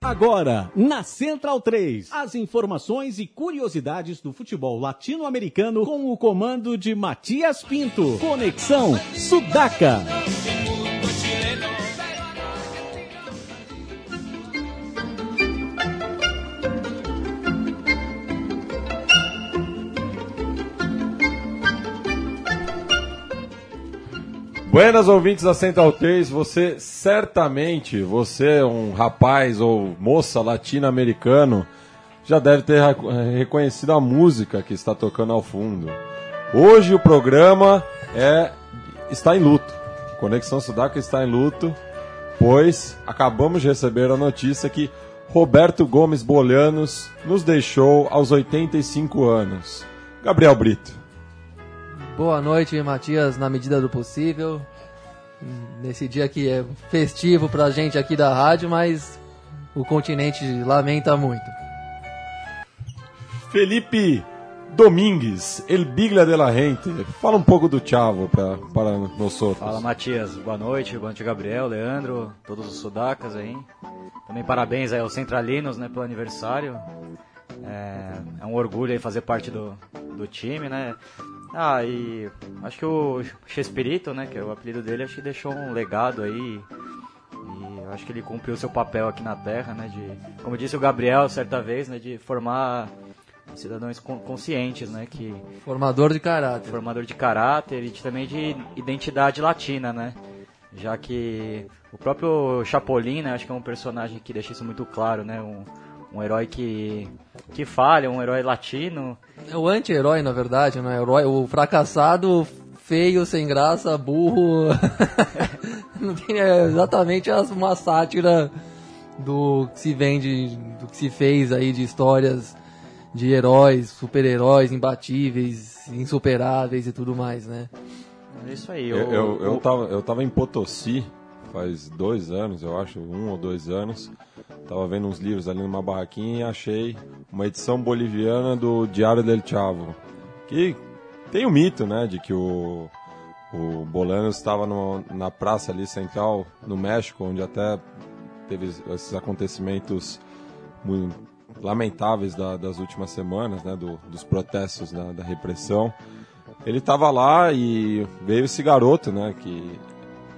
Agora, na Central 3, as informações e curiosidades do futebol latino-americano com o comando de Matias Pinto. Conexão Sudaca. Buenas ouvintes da Central 3, você certamente, você é um rapaz ou moça latino-americano, já deve ter reconhecido a música que está tocando ao fundo. Hoje o programa é está em luto. Conexão Sudaca está em luto, pois acabamos de receber a notícia que Roberto Gomes Bolanos nos deixou aos 85 anos. Gabriel Brito. Boa noite, Matias, na medida do possível. Nesse dia que é festivo pra gente aqui da rádio, mas o continente lamenta muito. Felipe Domingues, El Biglia de la Gente. Fala um pouco do Chavo para para nós outros. Fala, Matias. Boa noite. Boa noite, Gabriel, Leandro, todos os sudacas aí. Também parabéns aí aos centralinos, né, pelo aniversário. É, é um orgulho aí fazer parte do, do time, né? Ah, e acho que o Chespirito, né, que é o apelido dele, acho que deixou um legado aí. E acho que ele cumpriu seu papel aqui na Terra, né, de, como disse o Gabriel certa vez, né, de formar cidadãos conscientes, né, que formador de caráter, formador de caráter e também de identidade latina, né? Já que o próprio Chapolin, né, acho que é um personagem que deixa isso muito claro, né, um, um herói que que falha, um herói latino. É o anti-herói, na verdade, não é? Herói, o fracassado, feio, sem graça, burro. não tem, é exatamente uma sátira do que se vende, do que se fez aí de histórias de heróis, super-heróis, imbatíveis, insuperáveis e tudo mais, né? É isso aí. Eu, eu, eu, tava, eu tava em Potosí faz dois anos, eu acho, um ou dois anos. Tava vendo uns livros ali numa barraquinha e achei uma edição boliviana do Diário del Chavo. Que tem o mito, né, de que o, o Bolanos estava na praça ali central, no México, onde até teve esses acontecimentos muito lamentáveis da, das últimas semanas, né, do, dos protestos da, da repressão. Ele estava lá e veio esse garoto, né, que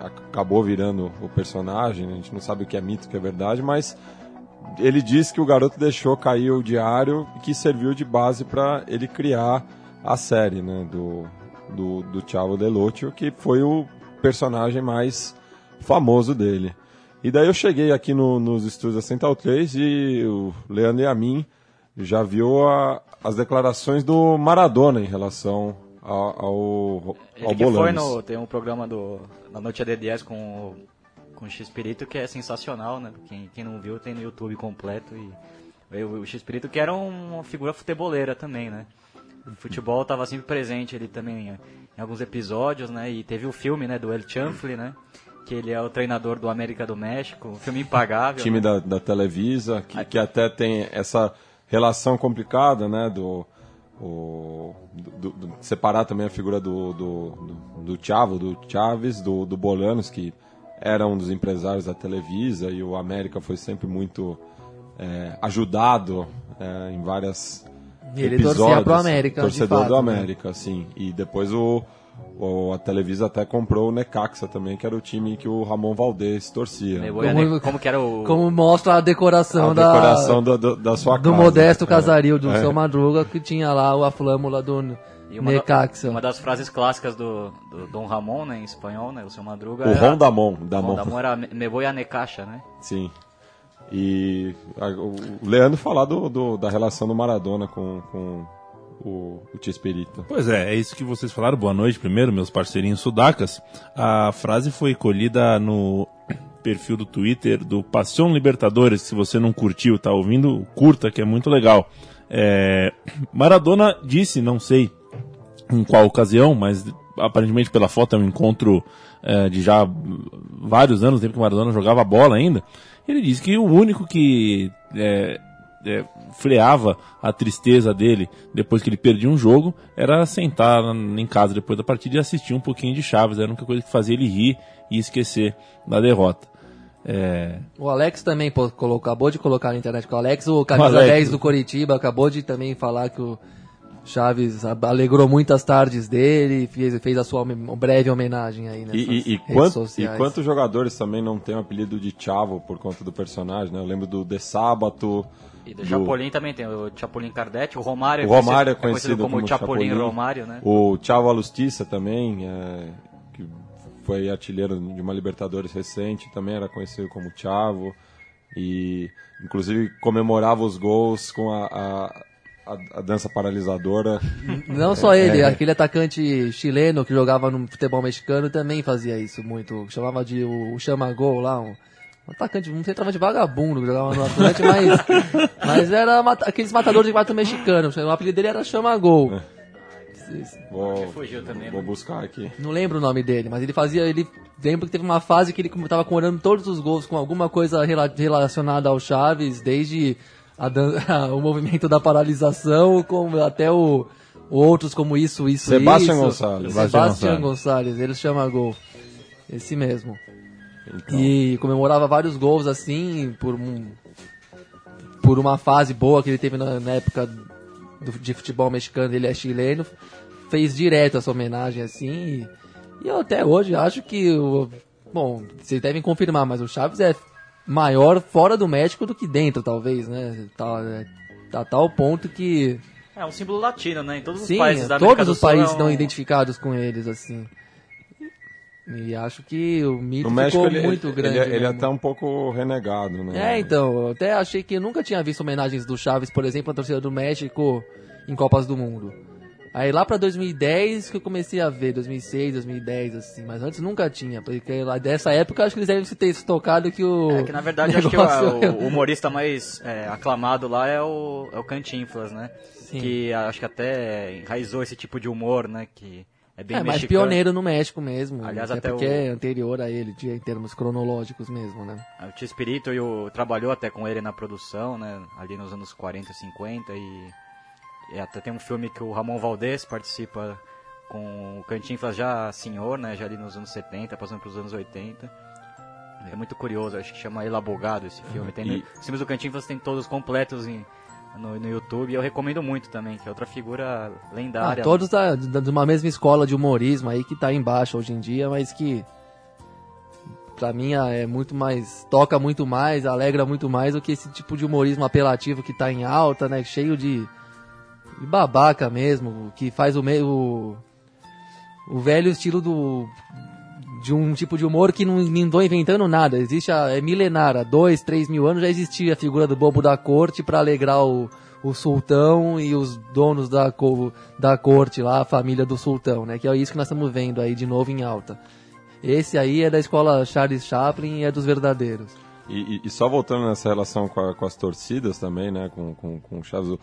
acabou virando o personagem, a gente não sabe o que é mito, o que é verdade, mas ele disse que o garoto deixou cair o diário que serviu de base para ele criar a série né, do, do, do Chavo Delotio, que foi o personagem mais famoso dele. E daí eu cheguei aqui no, nos estúdios da Central 3 e o Leandro e a mim já viu a, as declarações do Maradona em relação ao, ao, que foi no, tem um programa do, na Noite de 10 com com o X-Espírito que é sensacional, né? Quem, quem não viu tem no YouTube completo. E o, o X-Espírito que era uma figura futeboleira também, né? O futebol estava sempre presente ele também em alguns episódios, né? E teve o filme, né, do El Chanfle, né? Que ele é o treinador do América do México, um filme impagável. Time né? da, da Televisa, que, que até tem essa relação complicada, né? Do, o, do, do, separar também a figura do, do, do, do Chavo, do Chaves, do, do Bolanos, que era um dos empresários da Televisa e o América foi sempre muito é, ajudado é, em várias ele episódios. torcia pro América, Torcedor fato, do América, né? sim. E depois o, a Televisa até comprou o Necaxa também, que era o time que o Ramon Valdez torcia. Como, como, que era o... Como mostra a decoração, a da, decoração do, do, da sua do casa. modesto casario é. do é. seu Madruga, que tinha lá a flâmula do e uma, Necaxa. Da, uma das frases clássicas do, do Dom Ramon, né, em espanhol, né, o seu Madruga O era, Ron Damon. Damon. O Damon era Me voy a Necaxa, né? Sim. E a, o Leandro falar do, do, da relação do Maradona com, com o, o Chespirito. Pois é, é isso que vocês falaram. Boa noite primeiro, meus parceirinhos sudacas. A frase foi colhida no perfil do Twitter do Passion Libertadores. Se você não curtiu, tá ouvindo, curta, que é muito legal. É, Maradona disse, não sei em qual ocasião, mas aparentemente pela foto é um encontro é, de já vários anos, tempo que Maradona jogava bola ainda. Ele disse que o único que é, é, freava a tristeza dele depois que ele perdia um jogo era sentar em casa depois da partida e assistir um pouquinho de Chaves. Era a única coisa que fazia ele rir e esquecer da derrota. É, O Alex também pô, colocou, acabou de colocar na internet com o Alex, o camisa O Alex. 10 do Coritiba, acabou de também falar que o Chaves alegrou muitas tardes dele, fez, fez a sua breve homenagem aí nessas E, e, e, e quantos jogadores também não tem o apelido de Chavo por conta do personagem, né? Eu lembro do De Sábato. E do Chapolin também tem o Chapolin Kardec, o Romário, O Romário é conhecido como, como Chapolin, Chapolin. Romário, né? O Chavo Alustiça também, é, que foi artilheiro de uma Libertadores recente, também era conhecido como Chavo. E, inclusive, comemorava os gols com a, a, a- dança paralisadora. Não só ele, aquele atacante chileno que jogava no futebol mexicano também fazia isso muito. Chamava de o, o Chamagol lá, um, atacante, um centroavante vagabundo que jogava no Atlante, mas, mas era mata- aqueles matadores de quarto mexicano. O apelido dele era Chamagol. Vou, fugiu também, vou né? buscar aqui. Não lembro o nome dele, mas ele fazia. Ele lembro que teve uma fase que ele tava comemorando todos os gols com alguma coisa rela- relacionada ao Chaves, desde a o movimento da paralisação, como até o outros como isso, isso, Sebastian isso. Gonçalves. Sebastian Sebastian Gonçalves, ele chama gol. Esse mesmo. Então, E comemorava vários gols assim, por um, por uma fase boa que ele teve na, na época do- de futebol mexicano, ele é chileno, fez direto essa homenagem assim. E, e eu até hoje acho que o. Bom, vocês devem confirmar, mas o Chaves é maior fora do México do que dentro, talvez, né? Tá, é, tá a tal ponto que. É um símbolo latino, né? Em todos Sim, os países da América todos do os Sul países é um- estão identificados com eles, assim. E acho que o mito no México ficou ele, muito ele, grande. ele, ele é mesmo. até um pouco renegado, né? É, então, eu até achei que eu nunca tinha visto homenagens do Chaves, por exemplo, à torcida do México em Copas do Mundo. Aí lá pra 2010 que eu comecei a ver, 2006, 2010, assim, mas antes nunca tinha, porque lá dessa época acho que eles devem se ter se tocado que o. É que na verdade acho que o, o humorista mais é, aclamado lá é o, é o Cantinflas, né? Sim. Que acho que até enraizou esse tipo de humor, né? Que é bem é, mais pioneiro no México mesmo. Aliás, até até porque o- é anterior a ele, em termos cronológicos mesmo, né? O Tio Espírito o, trabalhou até com ele na produção, né? Ali nos anos 40, 50 e, e até tem um filme que o Ramon Valdez participa com o Cantinflas já senhor, né? Já ali nos anos 70, passando para os anos 80. É muito curioso, acho que chama El Abogado esse filme. Tem, E- Os filmes do Cantinflas tem todos completos em, no, no YouTube e eu recomendo muito também, que é outra figura Ah, lendária. todos da, da- de uma mesma escola de humorismo aí que tá embaixo hoje em dia, mas que pra mim é muito mais. toca muito mais, alegra muito mais do que esse tipo de humorismo apelativo que tá em alta, né? Cheio de, de babaca mesmo, que faz o meio. O velho estilo do. De um tipo de humor que não, tô inventando nada. Existe a, é milenar, há dois, três mil anos já existia a figura do bobo da corte pra alegrar o, o sultão e os donos da, da corte lá, a família do sultão, né? Que é isso que nós estamos vendo aí de novo em alta. Esse aí é da escola Charles Chaplin e é dos verdadeiros. E, e- só voltando nessa relação com, a- com as torcidas também, né, com, com, com o Chaves,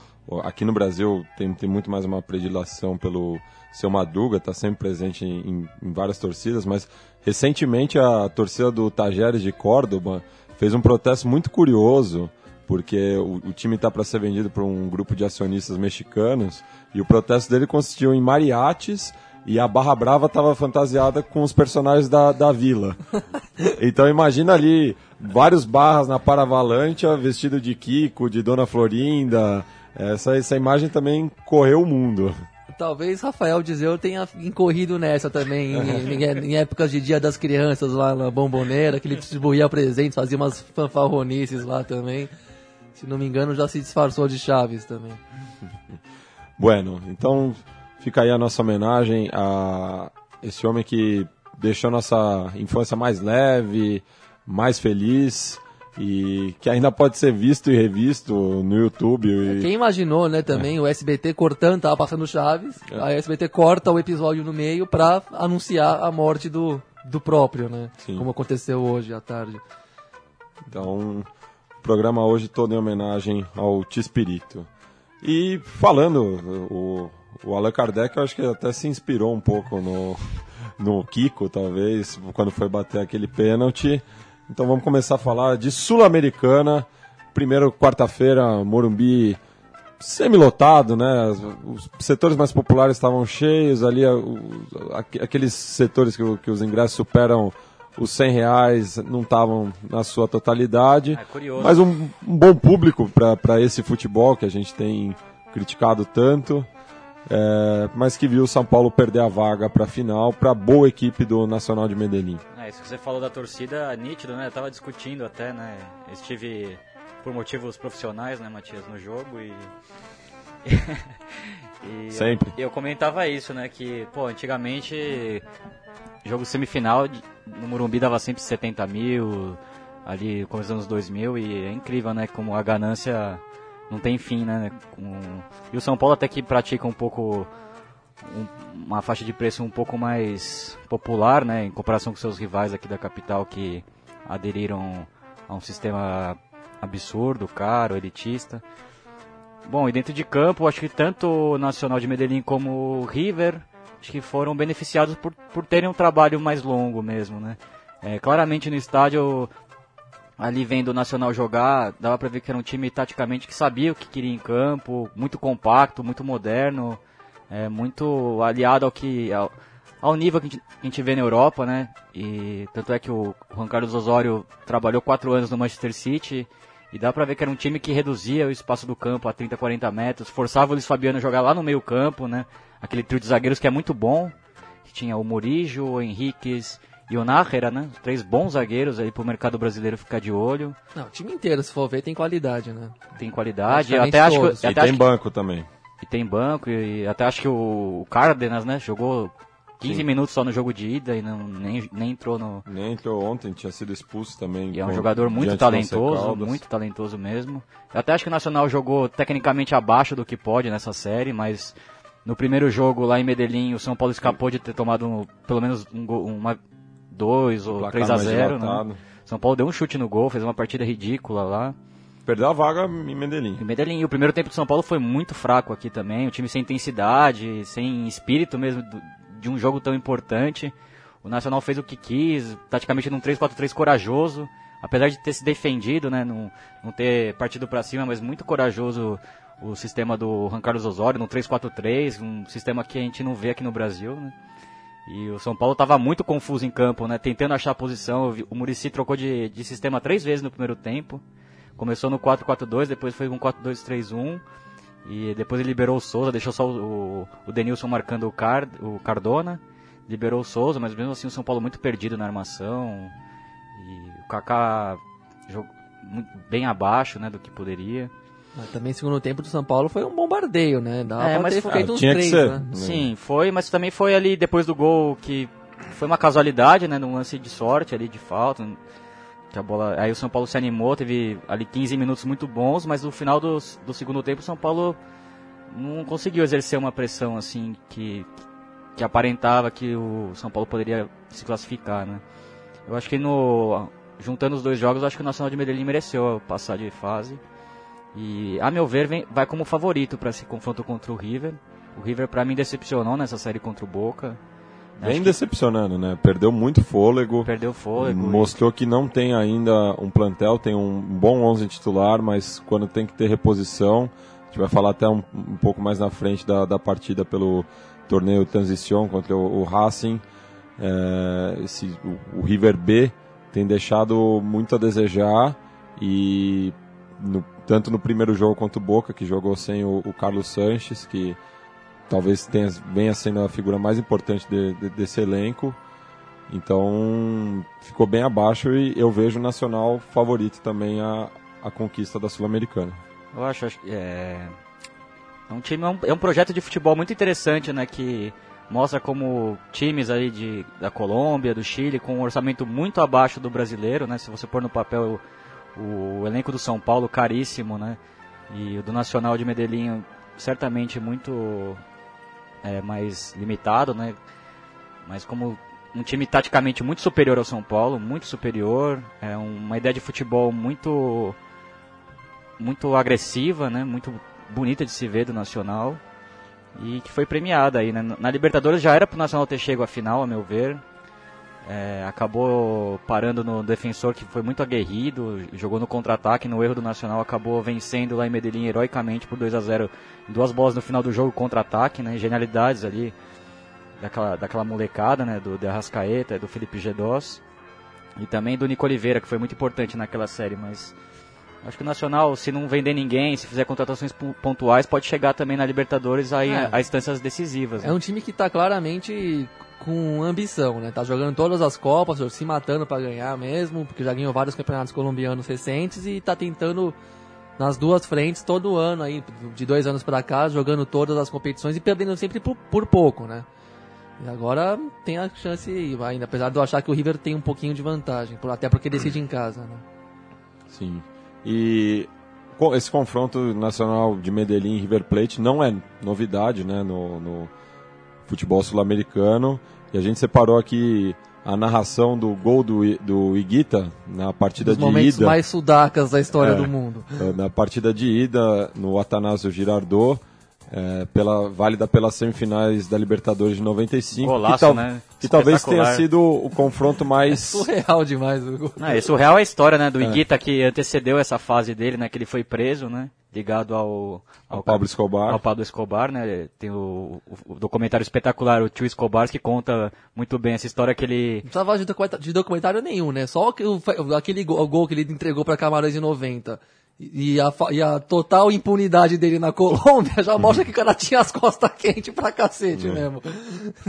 aqui no Brasil tem, tem muito mais uma predileção pelo seu Madruga, tá sempre presente em, em- várias torcidas, mas recentemente a torcida do Tajeres de Córdoba fez um protesto muito curioso, porque o, o time está para ser vendido por um grupo de acionistas mexicanos, e o protesto dele consistiu em mariachis e a Barra Brava estava fantasiada com os personagens da, da vila. Então imagina ali vários barras na Paravalancha vestido de Kiko, de Dona Florinda. Essa, essa imagem também correu o mundo. Talvez Rafael Dizeu tenha incorrido nessa também, em, em- em épocas de Dia das Crianças lá na Bomboneira, que ele distribuía presentes, fazia umas fanfarronices lá também. Se não me engano, já se disfarçou de Chaves também. Bueno, então fica aí a nossa homenagem a esse homem que deixou nossa infância mais leve, mais feliz e que ainda pode ser visto e revisto no YouTube. E... Quem imaginou, né, também, o SBT cortando, tava passando Chaves, É. aí o SBT corta o episódio no meio pra anunciar a morte do, do próprio, né? Sim. Como aconteceu hoje à tarde. Então, o programa hoje todo em homenagem ao Tispirito. E falando, o, o Allan Kardec eu acho que até se inspirou um pouco no, no Kiko, talvez, quando foi bater aquele pênalti. Então vamos começar a falar de Sul-Americana. Primeiro, quarta-feira, Morumbi semi-lotado, né? Os setores mais populares estavam cheios ali, aqueles setores que, que os ingressos superam os 100 reais não estavam na sua totalidade. É. Mas um, um bom público para esse futebol que a gente tem criticado tanto. É, mas que viu o São Paulo perder a vaga para a final para a boa equipe do Nacional de Medellín. É, isso que você falou da torcida, nítido, né? Eu tava discutindo até, né? Eu estive por motivos profissionais, né, Matias, no jogo e. e Sempre. Eu, eu comentava isso, né? Que, pô, antigamente, jogo semifinal no Morumbi dava sempre 70 mil, ali dos anos 2000, e é incrível, né? Como a ganância não tem fim, né? Com- E o São Paulo até que pratica um pouco um- uma faixa de preço um pouco mais popular, né, em comparação com seus rivais aqui da capital que aderiram a um sistema absurdo, caro, elitista. Bom, e dentro de campo, acho que tanto o Nacional de Medellín como o River, acho que foram beneficiados por, por terem um trabalho mais longo mesmo, né. É, claramente no estádio, ali vendo o Nacional jogar, dava pra ver que era um time taticamente que sabia o que queria em campo, muito compacto, muito moderno, é muito aliado ao que ao, ao nível que a gente, que a gente vê na Europa, né? E tanto é que o Juan Carlos Osório trabalhou quatro anos no Manchester City e dá pra ver que era um time que reduzia o espaço do campo a 30, 40 metros, forçava o Luiz Fabiano a jogar lá no meio campo, né? Aquele trio de zagueiros que é muito bom, que tinha o Murijo, o Henriquez e o Nájera, né? Três bons zagueiros aí pro mercado brasileiro ficar de olho, Não, o time inteiro, se for ver, tem qualidade, né? tem qualidade. Eu até acho que, E até tem acho banco também. e tem banco, e até acho que o Cárdenas, né, jogou 15 Sim. minutos só no jogo de ida e não, nem, nem entrou no. Nem entrou ontem, tinha sido expulso também. E é um jogador muito talentoso, muito talentoso mesmo. Eu até acho que o Nacional jogou tecnicamente abaixo do que pode nessa série, mas no primeiro jogo lá em Medellín, o São Paulo escapou de ter tomado um- pelo menos um gol, uma 2 ou Placar 3 a mais 0 dilatado. né? São Paulo deu um chute no gol, fez uma partida ridícula lá. Perdeu a vaga em Medellín. Em Medellín, e o primeiro tempo do São Paulo foi muito fraco aqui também. O time sem intensidade, sem espírito mesmo de um jogo tão importante. O Nacional fez o que quis, praticamente num 3-4-3 corajoso. Apesar de ter se defendido, né, não, não ter partido pra cima, mas muito corajoso o sistema do Juan Carlos Osório no 3-4-3, um sistema que a gente não vê aqui no Brasil, né. E o São Paulo estava muito confuso em campo, né, tentando achar a posição. O Murici trocou de, de sistema três vezes no primeiro tempo. Começou no 4-4-2, depois foi um 4-2-3-1. E depois ele liberou o Souza, deixou só o, o, Denilson marcando o, Card, o Cardona. Liberou o Souza, mas mesmo assim o São Paulo muito perdido na armação. E o Kaká jogou bem abaixo né, do que poderia. Mas também, segundo tempo do São Paulo, foi um bombardeio, né? Dava É, mas ter foi- feito Ah, uns tinha que três, ser. né? Sim, foi, mas também foi ali depois do gol que foi uma casualidade, né, num lance de sorte ali de falta, que a bola, aí o São Paulo se animou, teve ali 15 minutos muito bons, mas no final do, do segundo tempo o São Paulo não conseguiu exercer uma pressão assim que que aparentava que o São Paulo poderia se classificar, né? Eu acho que no juntando os dois jogos, eu acho que o Nacional de Medellín mereceu passar de fase. E, a meu ver, vem, vai como favorito para esse confronto contra o River. O River, para mim, decepcionou nessa série contra o Boca. Vem decepcionando, né? Perdeu muito fôlego. perdeu fôlego. Mostrou que não tem ainda um plantel, tem um bom 11 titular, mas quando tem que ter reposição, a gente vai falar até um, um pouco mais na frente da, da partida pelo torneio Transition contra o, o Racing. É, esse, o, o River B tem deixado muito a desejar e no- tanto no primeiro jogo contra o Boca, que jogou sem o, o Carlos Sanches, que talvez tenha, venha sendo a figura mais importante de- de- desse elenco, então ficou bem abaixo e eu vejo o Nacional favorito também a, a conquista da Sul-Americana. Eu acho, acho é, é um time, é um, é um projeto de futebol muito interessante, né? Que mostra como times ali de, da Colômbia, do Chile, com um orçamento muito abaixo do brasileiro, né? Se você pôr no papel o, o elenco do São Paulo caríssimo, né? E o do Nacional de Medellín certamente muito é, mais limitado, né? Mas como um time taticamente muito superior ao São Paulo, muito superior, é uma ideia de futebol muito muito agressiva, né? Muito bonita de se ver do Nacional e que foi premiada aí, né? Na Libertadores já era pro Nacional ter chego à final, a meu ver. É, acabou parando no defensor que foi muito aguerrido, jogou no contra-ataque, no erro do Nacional, acabou vencendo lá em Medellín heroicamente por 2 a 0 duas bolas no final do jogo contra-ataque, né? Genialidades ali daquela, daquela molecada, né? Do de Arrascaeta, do Felipe Gedós. E também do Nico Oliveira, que foi muito importante naquela série, mas acho que o Nacional, se não vender ninguém, se fizer contratações pontuais, pode chegar também na Libertadores aí É. a, instâncias decisivas. né? É um time que tá claramente com ambição, né? Tá jogando todas as Copas, se matando pra ganhar mesmo, porque já ganhou vários campeonatos colombianos recentes e tá tentando nas duas frentes todo ano aí, de dois anos pra cá, jogando todas as competições e perdendo sempre por, por pouco, né? E agora tem a chance ainda, apesar de eu achar que o River tem um pouquinho de vantagem, até porque decide em casa, né? Sim. E esse confronto nacional de Medellín e River Plate não é novidade né, no, no futebol sul-americano. E a gente separou aqui a narração do gol do, do Iguita na partida Dos de momentos ida. mais sudacas da história É. do mundo. eh, Na partida de ida no Atanásio Girardot, eh, pela, válida pelas semifinais da Libertadores de 95. Golaço, que, tal- né? que talvez tenha sido o confronto mais. Surreal demais o gol. Não, é a história, né, do Iguita que antecedeu essa fase dele, né, que ele foi preso, né, ligado ao, Ao Pablo Escobar. Ao Pablo Escobar, né, tem o, o- o documentário espetacular, o Tio Escobar, que conta muito bem essa história que ele... Não precisava de documenta- de documentário nenhum, né? Só que o- aquele gol, o gol que ele entregou pra Camarões em 90 e a, e a total impunidade dele na Colômbia já mostra que o cara tinha as costas quentes pra cacete mesmo.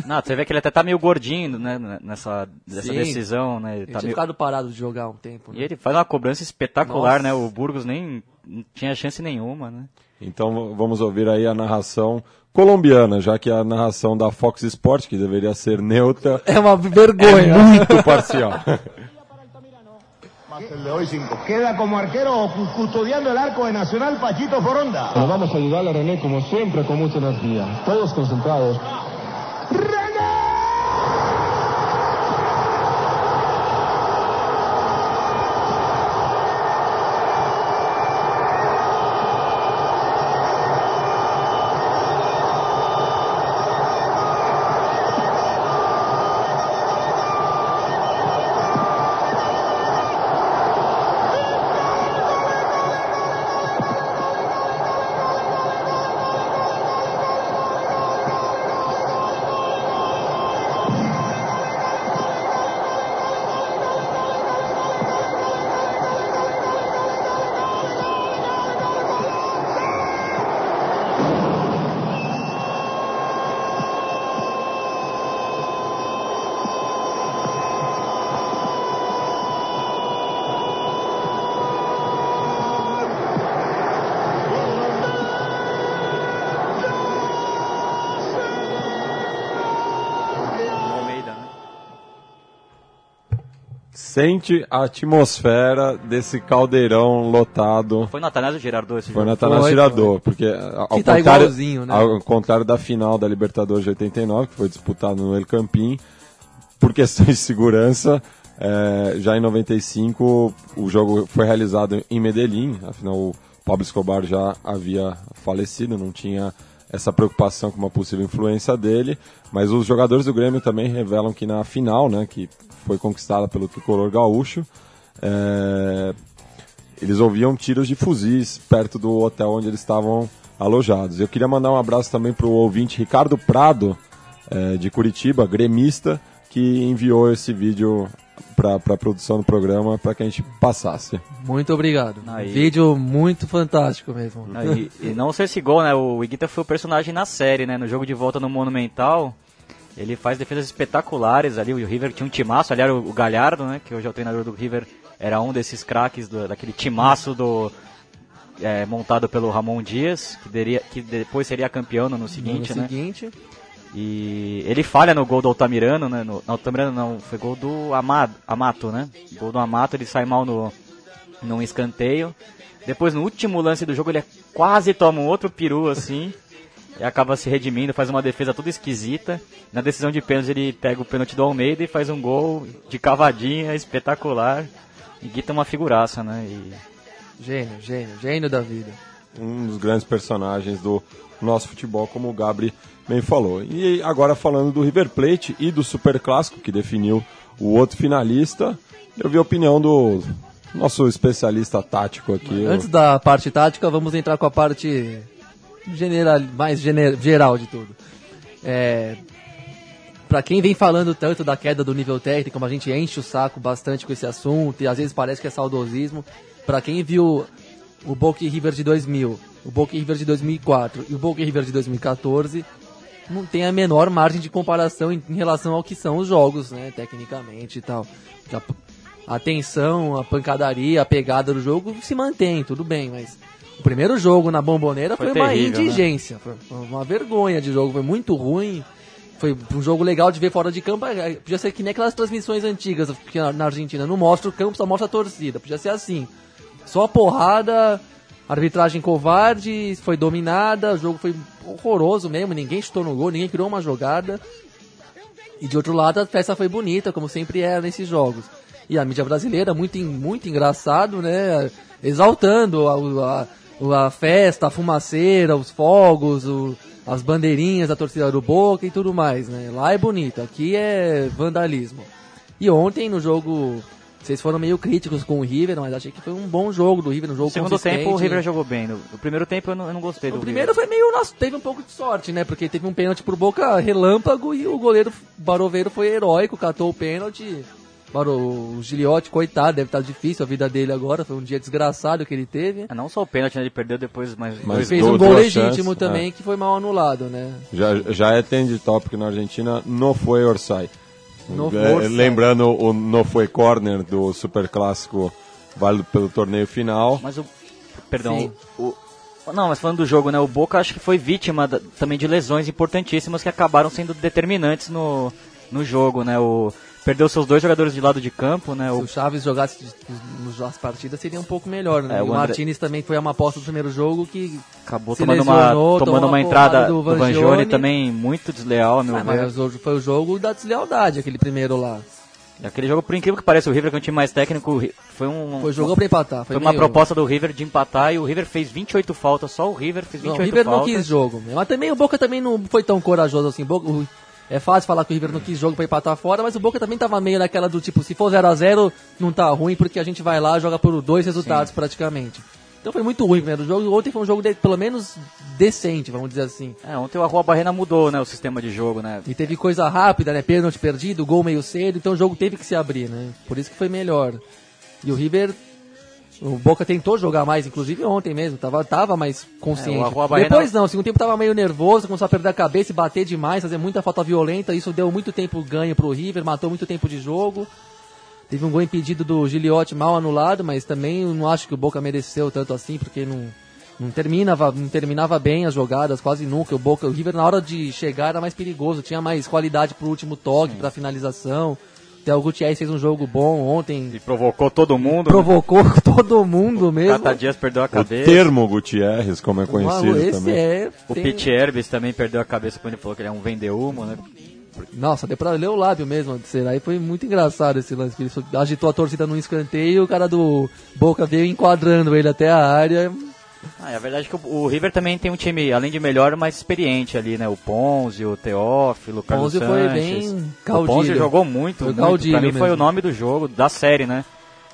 Não, você vê que ele até tá meio gordinho, né, nessa, decisão, né, Ele tá tinha meio... ficado parado de jogar um tempo. E Né? ele faz uma cobrança espetacular, Nossa. né, o Burgos nem não tinha chance nenhuma, né. Então vamos ouvir aí a narração colombiana, já que a narração da Fox Sports, que deveria ser neutra, É uma vergonha. muito parcial. De hoy cinco. Queda como arquero cu- custodiando el arco de Nacional Pachito Foronda. Pero vamos a ayudarle a René como siempre, con mucha energía. Todos concentrados. O Sente a atmosfera desse caldeirão lotado. Foi no Atanásio Girardot esse Foi jogo. na Tanás Foi, Girador, porque ao Que tá contrário, né? ao contrário da final da Libertadores de 89, que foi disputada no El Campín, por questões de segurança, eh, já em 95 o jogo foi realizado em Medellín, afinal o Pablo Escobar já havia falecido, não tinha essa preocupação com uma possível influência dele, mas os jogadores do Grêmio também revelam que na final, né, que foi conquistada pelo tricolor gaúcho, eh, eles ouviam tiros de fuzis perto do hotel onde eles estavam alojados. Eu queria mandar um abraço também para o ouvinte Ricardo Prado, eh, de Curitiba, gremista, que enviou esse vídeo para a produção do programa para que a gente passasse. Muito obrigado. Aí. Vídeo muito fantástico mesmo. Não, e, não só esse gol, né? O Iguita foi o personagem na série, né? No jogo de volta no Monumental, ele faz defesas espetaculares ali. O River tinha um timaço, ali era o Galhardo, né? Que hoje é o treinador do River, era um desses craques do- daquele timaço do é, montado pelo Ramon Dias, que, deria, que depois seria campeão no ano seguinte, no né? seguinte, E ele falha no gol do Altamirano, né? No, Altamirano não, foi gol do Amado, Amato, né? Gol do Amato, ele sai mal no, num escanteio. Depois, no último lance do jogo, ele quase toma um outro peru, assim. e acaba se redimindo, faz uma defesa toda esquisita. Na decisão de pênalti, ele pega o pênalti do Almeida e faz um gol de cavadinha espetacular. E Guita é uma figuraça, né? E gênio, gênio, gênio da vida. Um dos grandes personagens do nosso futebol, como o Gabri bem falou. E agora falando do River Plate e do Super Clássico, que definiu o outro finalista, eu vi a opinião do nosso especialista tático aqui. Antes da parte tática, vamos entrar com a parte general, mais gener- geral de tudo. É, Pra quem vem falando tanto da queda do nível técnico, como a gente enche o saco bastante com esse assunto, e às vezes parece que é saudosismo, pra quem viu o Boca e River de 2000, o Boca e River de 2004 e o Boca e River de 2014, não tem a menor margem de comparação em, em relação ao que são os jogos, né, tecnicamente e tal. A, a tensão, a pancadaria, a pegada do jogo se mantém, tudo bem, mas o primeiro jogo na Bomboneira foi, Foi uma terrível, né? indigência, foi uma vergonha de jogo, foi muito ruim. Foi um jogo legal de ver fora de campo. é, Podia ser que nem aquelas transmissões antigas que na na Argentina não mostra o campo, só mostra a torcida. Podia ser assim. Só porrada, arbitragem covarde, foi dominada, o jogo foi horroroso mesmo, ninguém chutou no gol, ninguém criou uma jogada. E de outro lado, a festa foi bonita, como sempre é nesses jogos. E a mídia brasileira, muito, muito engraçado, né? Exaltando a, a, a festa, a fumaceira, os fogos, o- as bandeirinhas da torcida do Boca e tudo mais, né? Lá é bonito, aqui é vandalismo. E ontem no jogo, vocês foram meio críticos com o River, mas achei que foi um bom jogo do River, um jogo No segundo tempo o River jogou bem. No, no primeiro tempo eu não, eu não gostei O do primeiro River. foi meio. Nossa, teve um pouco de sorte, né? Porque teve um pênalti pro Boca relâmpago e o goleiro Baroveiro foi heróico, catou o pênalti. Baro, o Giliotti, coitado, deve estar difícil a vida dele agora. Foi um dia desgraçado que ele teve. É, não só o pênalti, né? Ele perdeu depois Mas dois Fez dou- um gol legítimo chances, também que foi mal anulado, né? Já, já é trend topic na Argentina, não foi Orsay. No É, lembrando o não foi corner do Super Clássico válido pelo torneio final. Mas o. Perdão. O, não, mas falando do jogo, né? O Boca acho que foi vítima da- também de lesões importantíssimas que acabaram sendo determinantes no, no jogo, né? O, perdeu seus dois jogadores de lado de campo, né? Se O, o Chaves jogasse nos- as partidas seria um pouco melhor, né? É, o o André- Martinez também foi uma aposta do primeiro jogo que. acabou tomando uma, tomando uma uma entrada do Vangione. Também muito desleal, meu Ah, mas hoje foi o jogo da deslealdade, aquele primeiro lá. Aquele jogo, por incrível que pareça, o River, que é um time mais técnico, foi um. Foi jogo pra empatar. Foi, Foi uma proposta do River de empatar e o River fez 28 faltas, só o River fez Não, 28 o River não faltas. quis jogo. Mas também o Boca também não foi tão corajoso assim. O- é fácil falar que o River não quis jogo pra empatar fora, mas o Boca também tava meio naquela do tipo, se for 0 a 0 não tá ruim, porque a gente vai lá e joga por dois resultados praticamente. Então foi muito ruim o primeiro jogo. Ontem foi um jogo de- pelo menos decente, vamos dizer assim. É, ontem o Arroa Barrena mudou, né, o sistema de jogo, né? E teve coisa rápida, né? Pênalti perdido, gol meio cedo, então o jogo teve que se abrir, né? Por isso que foi melhor. E o River. O Boca tentou jogar mais, inclusive ontem mesmo, tava, tava mais consciente. É, Depois não, o segundo tempo tava meio nervoso, começou a perder a cabeça e bater demais, fazer muita falta violenta, isso deu muito tempo ganho pro River, matou muito tempo de jogo. Teve um gol impedido do Giliotti mal anulado, mas também não acho que o Boca mereceu tanto assim, porque não, não, terminava, não terminava bem as jogadas, quase nunca. O Boca, o River na hora de chegar era mais perigoso, tinha mais qualidade pro último toque, pra finalização. Até o Gutierrez fez um jogo bom ontem, E provocou todo mundo. né? provocou todo mundo mesmo. Cata Dias perdeu a O cabeça. termo Gutierrez, como é conhecido também. é. O tem- Pete Herbes também perdeu a cabeça quando ele falou que ele é um vende-humo, né? Nossa, deu pra ler o lábio mesmo, será? E foi muito engraçado esse lance. que Ele agitou a torcida num escanteio e o cara do Boca veio enquadrando ele até a área. Ah, é a verdade é que o, o River também tem um time, além de melhor, mais experiente ali, né? O Ponzi, o Teófilo, o Carlos Ponzi foi bem O caudilho. Ponzi jogou muito, Foi muito. Pra mim foi mesmo. o nome do jogo, da série, né?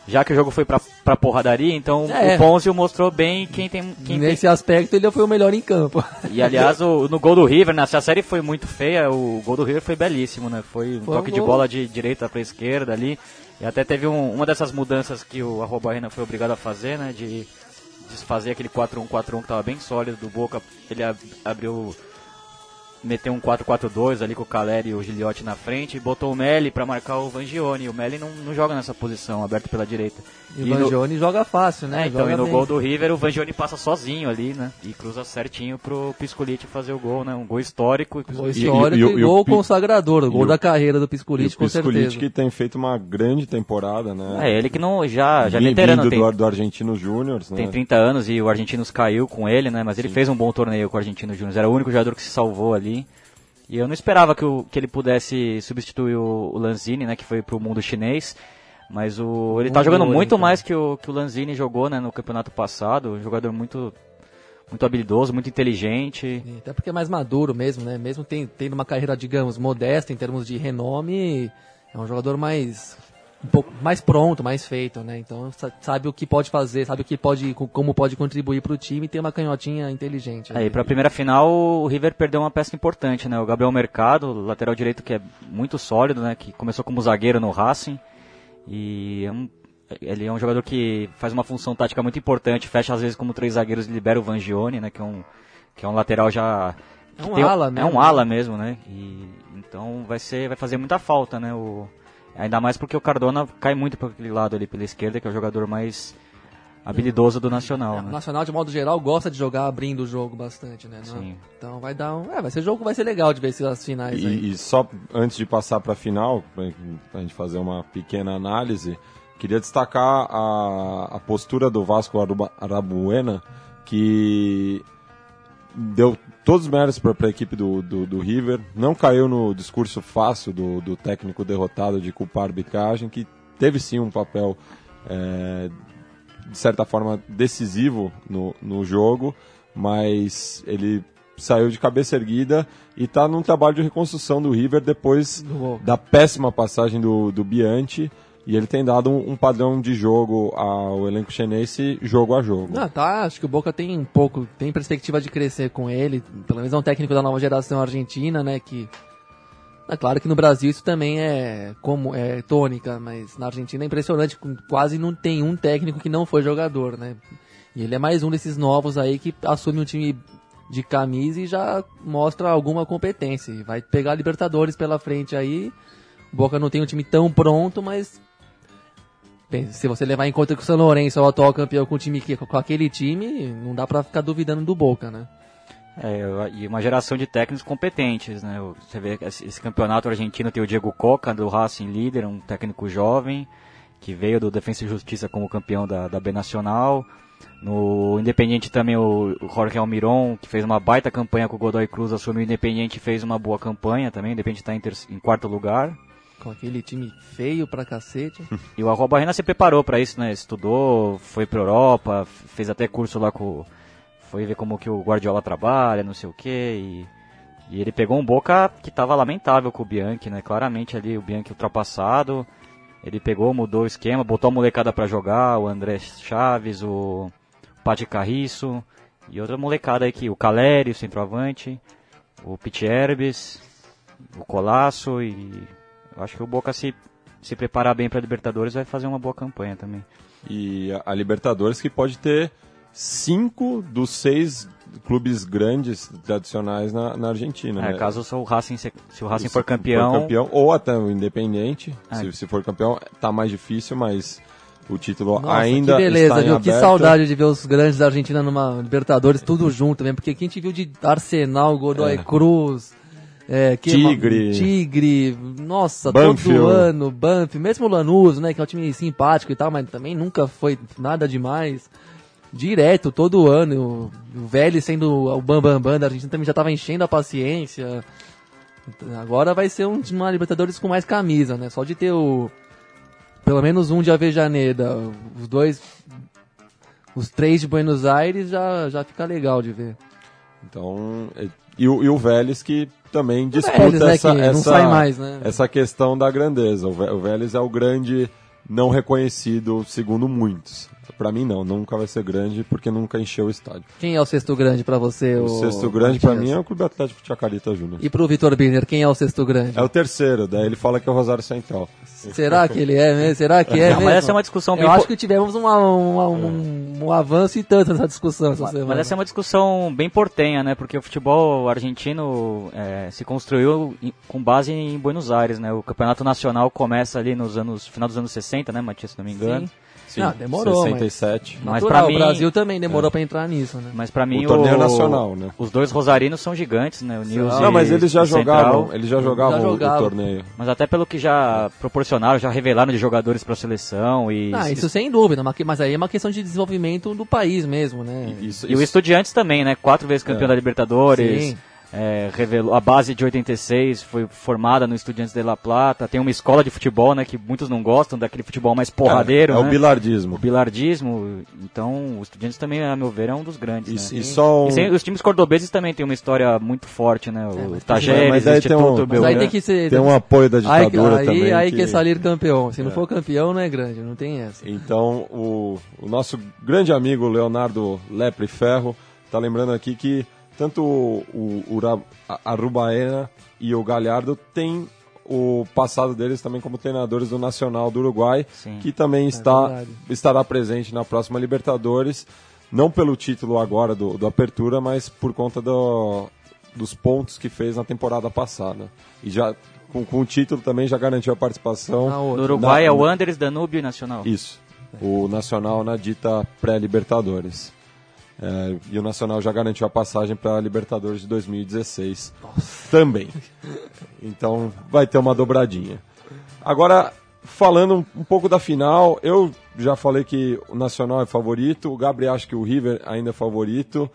Já que o jogo foi pra, pra porradaria, então É. o Ponzi mostrou bem quem tem... Quem tem Nesse aspecto ele foi o melhor em campo. E aliás, o- no gol do River, né, se a série foi muito feia, o gol do River foi belíssimo, né? Foi um Foi um toque de gol. bola de direita para esquerda ali. E até teve um- uma dessas mudanças que o Arroba Arena foi obrigado a fazer, né? De desfazer aquele 4-1-4-1 que tava bem sólido do Boca. Ele ab- abriu. Meteu um 4-4-2 ali com o Caleri e o Giliotti na frente e botou o Melli para marcar o Vangione. O Melli não, não joga nessa posição, aberto pela direita. E o no- Vangione joga fácil, né? é, então, Joga e no bem. gol do River, o Vangione passa sozinho ali, né? E cruza certinho pro Piscolite fazer o gol, né? Um gol histórico. Gol E- histórico e, e o- e o gol consagrador, o gol e o- da carreira do E Piscolite, o com certeza. Piscolite que tem feito uma grande temporada, né? É, ele que não, já, já é Vim- veterano, vindo tem, do, do Argentino Júnior, né? tem 30 anos e o Argentinos caiu com ele, né? Mas ele fez um bom torneio com o Argentino Júnior. Era o único jogador que se salvou ali. E eu não esperava que, o, que ele pudesse substituir o, o Lanzini, né? Que foi pro mundo chinês. Mas o, ele tá Muito jogando muito então. mais que o, que o Lanzini jogou, né? No campeonato passado. Um jogador muito, muito habilidoso, muito inteligente. Sim, Até porque é mais maduro mesmo, né? Mesmo ten- tendo uma carreira, digamos, modesta em termos de renome, é um jogador mais um pouco mais pronto, mais feito, né? Então sa- sabe o que pode fazer, sabe o que pode, co- como pode contribuir pro time e tem uma canhotinha inteligente. né? Aí, pra primeira final, o River perdeu uma peça importante, né? O Gabriel Mercado, lateral direito que é muito sólido, né? Que começou como zagueiro no Racing. E é um- ele é um jogador que faz uma função tática muito importante, fecha às vezes como três zagueiros e libera o Vangione, né? Que é um, que é um lateral já... É um ala É mesmo. um ala mesmo, né? E, então vai, ser, vai fazer muita falta, né? O, ainda mais porque o Cardona cai muito para aquele lado ali pela esquerda, que é o jogador mais habilidoso do Nacional, O né? Nacional, de modo geral, gosta de jogar abrindo o jogo bastante, né? Sim. Então vai dar um. É, vai ser jogo, vai ser legal de ver essas finais aí. E, e só antes de passar para a final, para a gente fazer uma pequena análise, queria destacar a, a postura do Vasco Arabuena, que deu todos os méritos para a equipe do, do, do River, não caiu no discurso fácil do, do técnico derrotado de culpar a arbitragem, que teve sim um papel, é, de certa forma, decisivo no, no jogo, mas ele saiu de cabeça erguida e está num trabalho de reconstrução do River depois da péssima passagem do, do Bianchi. E ele tem dado um, um padrão de jogo ao elenco chinense, jogo a jogo. Não, tá, acho que o Boca tem um pouco, tem perspectiva de crescer com ele, pelo menos é um técnico da nova geração argentina, né, que é claro que no Brasil isso também é como é tônica, mas na Argentina é impressionante, quase não tem um técnico que não foi jogador, né? E ele é mais um desses novos aí que assume um time de camisa e já mostra alguma competência. Vai pegar a Libertadores pela frente aí. Boca não tem um time tão pronto, mas se você levar em conta que o São Lourenço é o atual campeão com, o time que, com aquele time, não dá pra ficar duvidando do Boca, né? É, e uma geração de técnicos competentes, né? Você vê esse campeonato argentino tem o Diego Coca, do Racing líder, um técnico jovem, que veio do Defensa e Justiça como campeão da, da B Nacional. No Independiente também o Jorge Almiron, que fez uma baita campanha com o Godoy Cruz, assumiu o Independiente e fez uma boa campanha também. O Independiente está em, em quarto lugar. Com aquele time feio pra cacete. E o Arroba Arena se preparou para isso, né? Estudou, foi pra Europa, fez até curso lá com. Foi ver como que o Guardiola trabalha, não sei o quê. E, ele pegou um Boca que tava lamentável com o Bianchi, né? Claramente ali o Bianchi ultrapassado. Ele pegou, mudou o esquema, botou a molecada para jogar, o André Chaves, o Pati Carriço e outra molecada aí que o Caleri, o centroavante, o Pete Herbes, o Colasso e eu acho que o Boca se se preparar bem para Libertadores vai fazer uma boa campanha também. E a, a Libertadores que pode ter cinco dos seis clubes grandes tradicionais na, na Argentina. É, né? caso o Racing se, se o Racing Se for campeão, ou até o Independente. É. Se, se for campeão, tá mais difícil, mas o título Nossa, ainda que beleza, está em viu? Que aberto. saudade de ver os grandes da Argentina numa Libertadores tudo junto mesmo, porque quem te viu de Arsenal, Godoy É. Cruz, é, que Tigre. Tigre, nossa, Banfield. todo ano, Banff, mesmo o Lanús, né, que é um time simpático e tal, mas também nunca foi nada demais. Direto, todo ano, o, o Vélez sendo o bambambam bam, bam da Argentina também já tava enchendo a paciência. Agora vai ser um, uma Libertadores com mais camisa, né? Só de ter o. Pelo menos um de Avejaneda, os dois. Os três de Buenos Aires já, já fica legal de ver. Então, e, e e o Vélez que também disputa Vélez, né, essa, que mais, né? essa questão da grandeza. O Vélez é o grande não reconhecido, segundo muitos. Pra mim não, nunca vai ser grande porque nunca encheu o estádio. Quem é o sexto grande pra você? O, O, sexto grande pra Matias? mim é o Clube Atlético Chacarita Júnior. E pro Vitor Birner, quem é o sexto grande? É o terceiro, daí ele fala que é o Rosário Central. Será que ele é mesmo? Será que é Não, mesmo? mas essa é uma discussão bem Eu acho que tivemos uma- uma- um, um avanço e tanto nessa discussão essa semana. Mas essa é uma discussão bem portenha, né? Porque o futebol argentino é, se construiu em- com base em Buenos Aires, né? O campeonato nacional começa ali nos anos final dos anos 60, né, Matias, se não me engano. Sim. Não, demorou, 67. Mas Natural, mim- o Brasil também demorou pra entrar nisso, né? Mas pra mim O torneio nacional, né? Os dois rosarinos são gigantes, né? O Nils Não, e- mas eles já Central. jogavam, eles já jogavam, o- jogavam. o torneio. Mas até pelo que já proporcionaram, já revelaram de jogadores pra seleção e Ah, isso sem dúvida, mas aí é uma questão de desenvolvimento do país mesmo, né? Isso, E o isso- Estudiantes também, né? Quatro vezes campeão É. da Libertadores. Sim. É, revelou a base de 86 foi formada no Estudiantes de La Plata. Tem uma escola de futebol, né, que muitos não gostam daquele futebol mais porradeiro. É, é né? o bilardismo. O bilardismo. Então, os Estudiantes também, a meu ver, é um dos grandes. E, né? e só um... E sem- os times cordobeses também têm uma história muito forte, né? O mas- Tajeres, mas o aí tem um- Instituto mas Mas aí tem que ser. tem um apoio da ditadura aí, também. aí que- que é salir campeão. Se não for campeão, não é grande, não tem essa. Então, o, o nosso grande amigo Leonardo Lepre Ferro está lembrando aqui que tanto o, o, Ura- a Arrubaena e o Galhardo têm o passado deles também como treinadores do Nacional do Uruguai, Sim. que também está, verdade. estará presente na próxima Libertadores, não pelo título agora do, do Apertura, mas por conta do, dos pontos que fez na temporada passada. E já com, com o título também já garantiu a participação. No Uruguai Na- é o Anderes, Danúbio e Nacional. Isso. O Nacional na dita pré-Libertadores. É, e o Nacional já garantiu a passagem para a Libertadores de 2016 também. Então vai ter uma dobradinha. Agora, falando um, pouco da final, eu já falei que o Nacional é favorito, o Gabriel acha que o River ainda é favorito.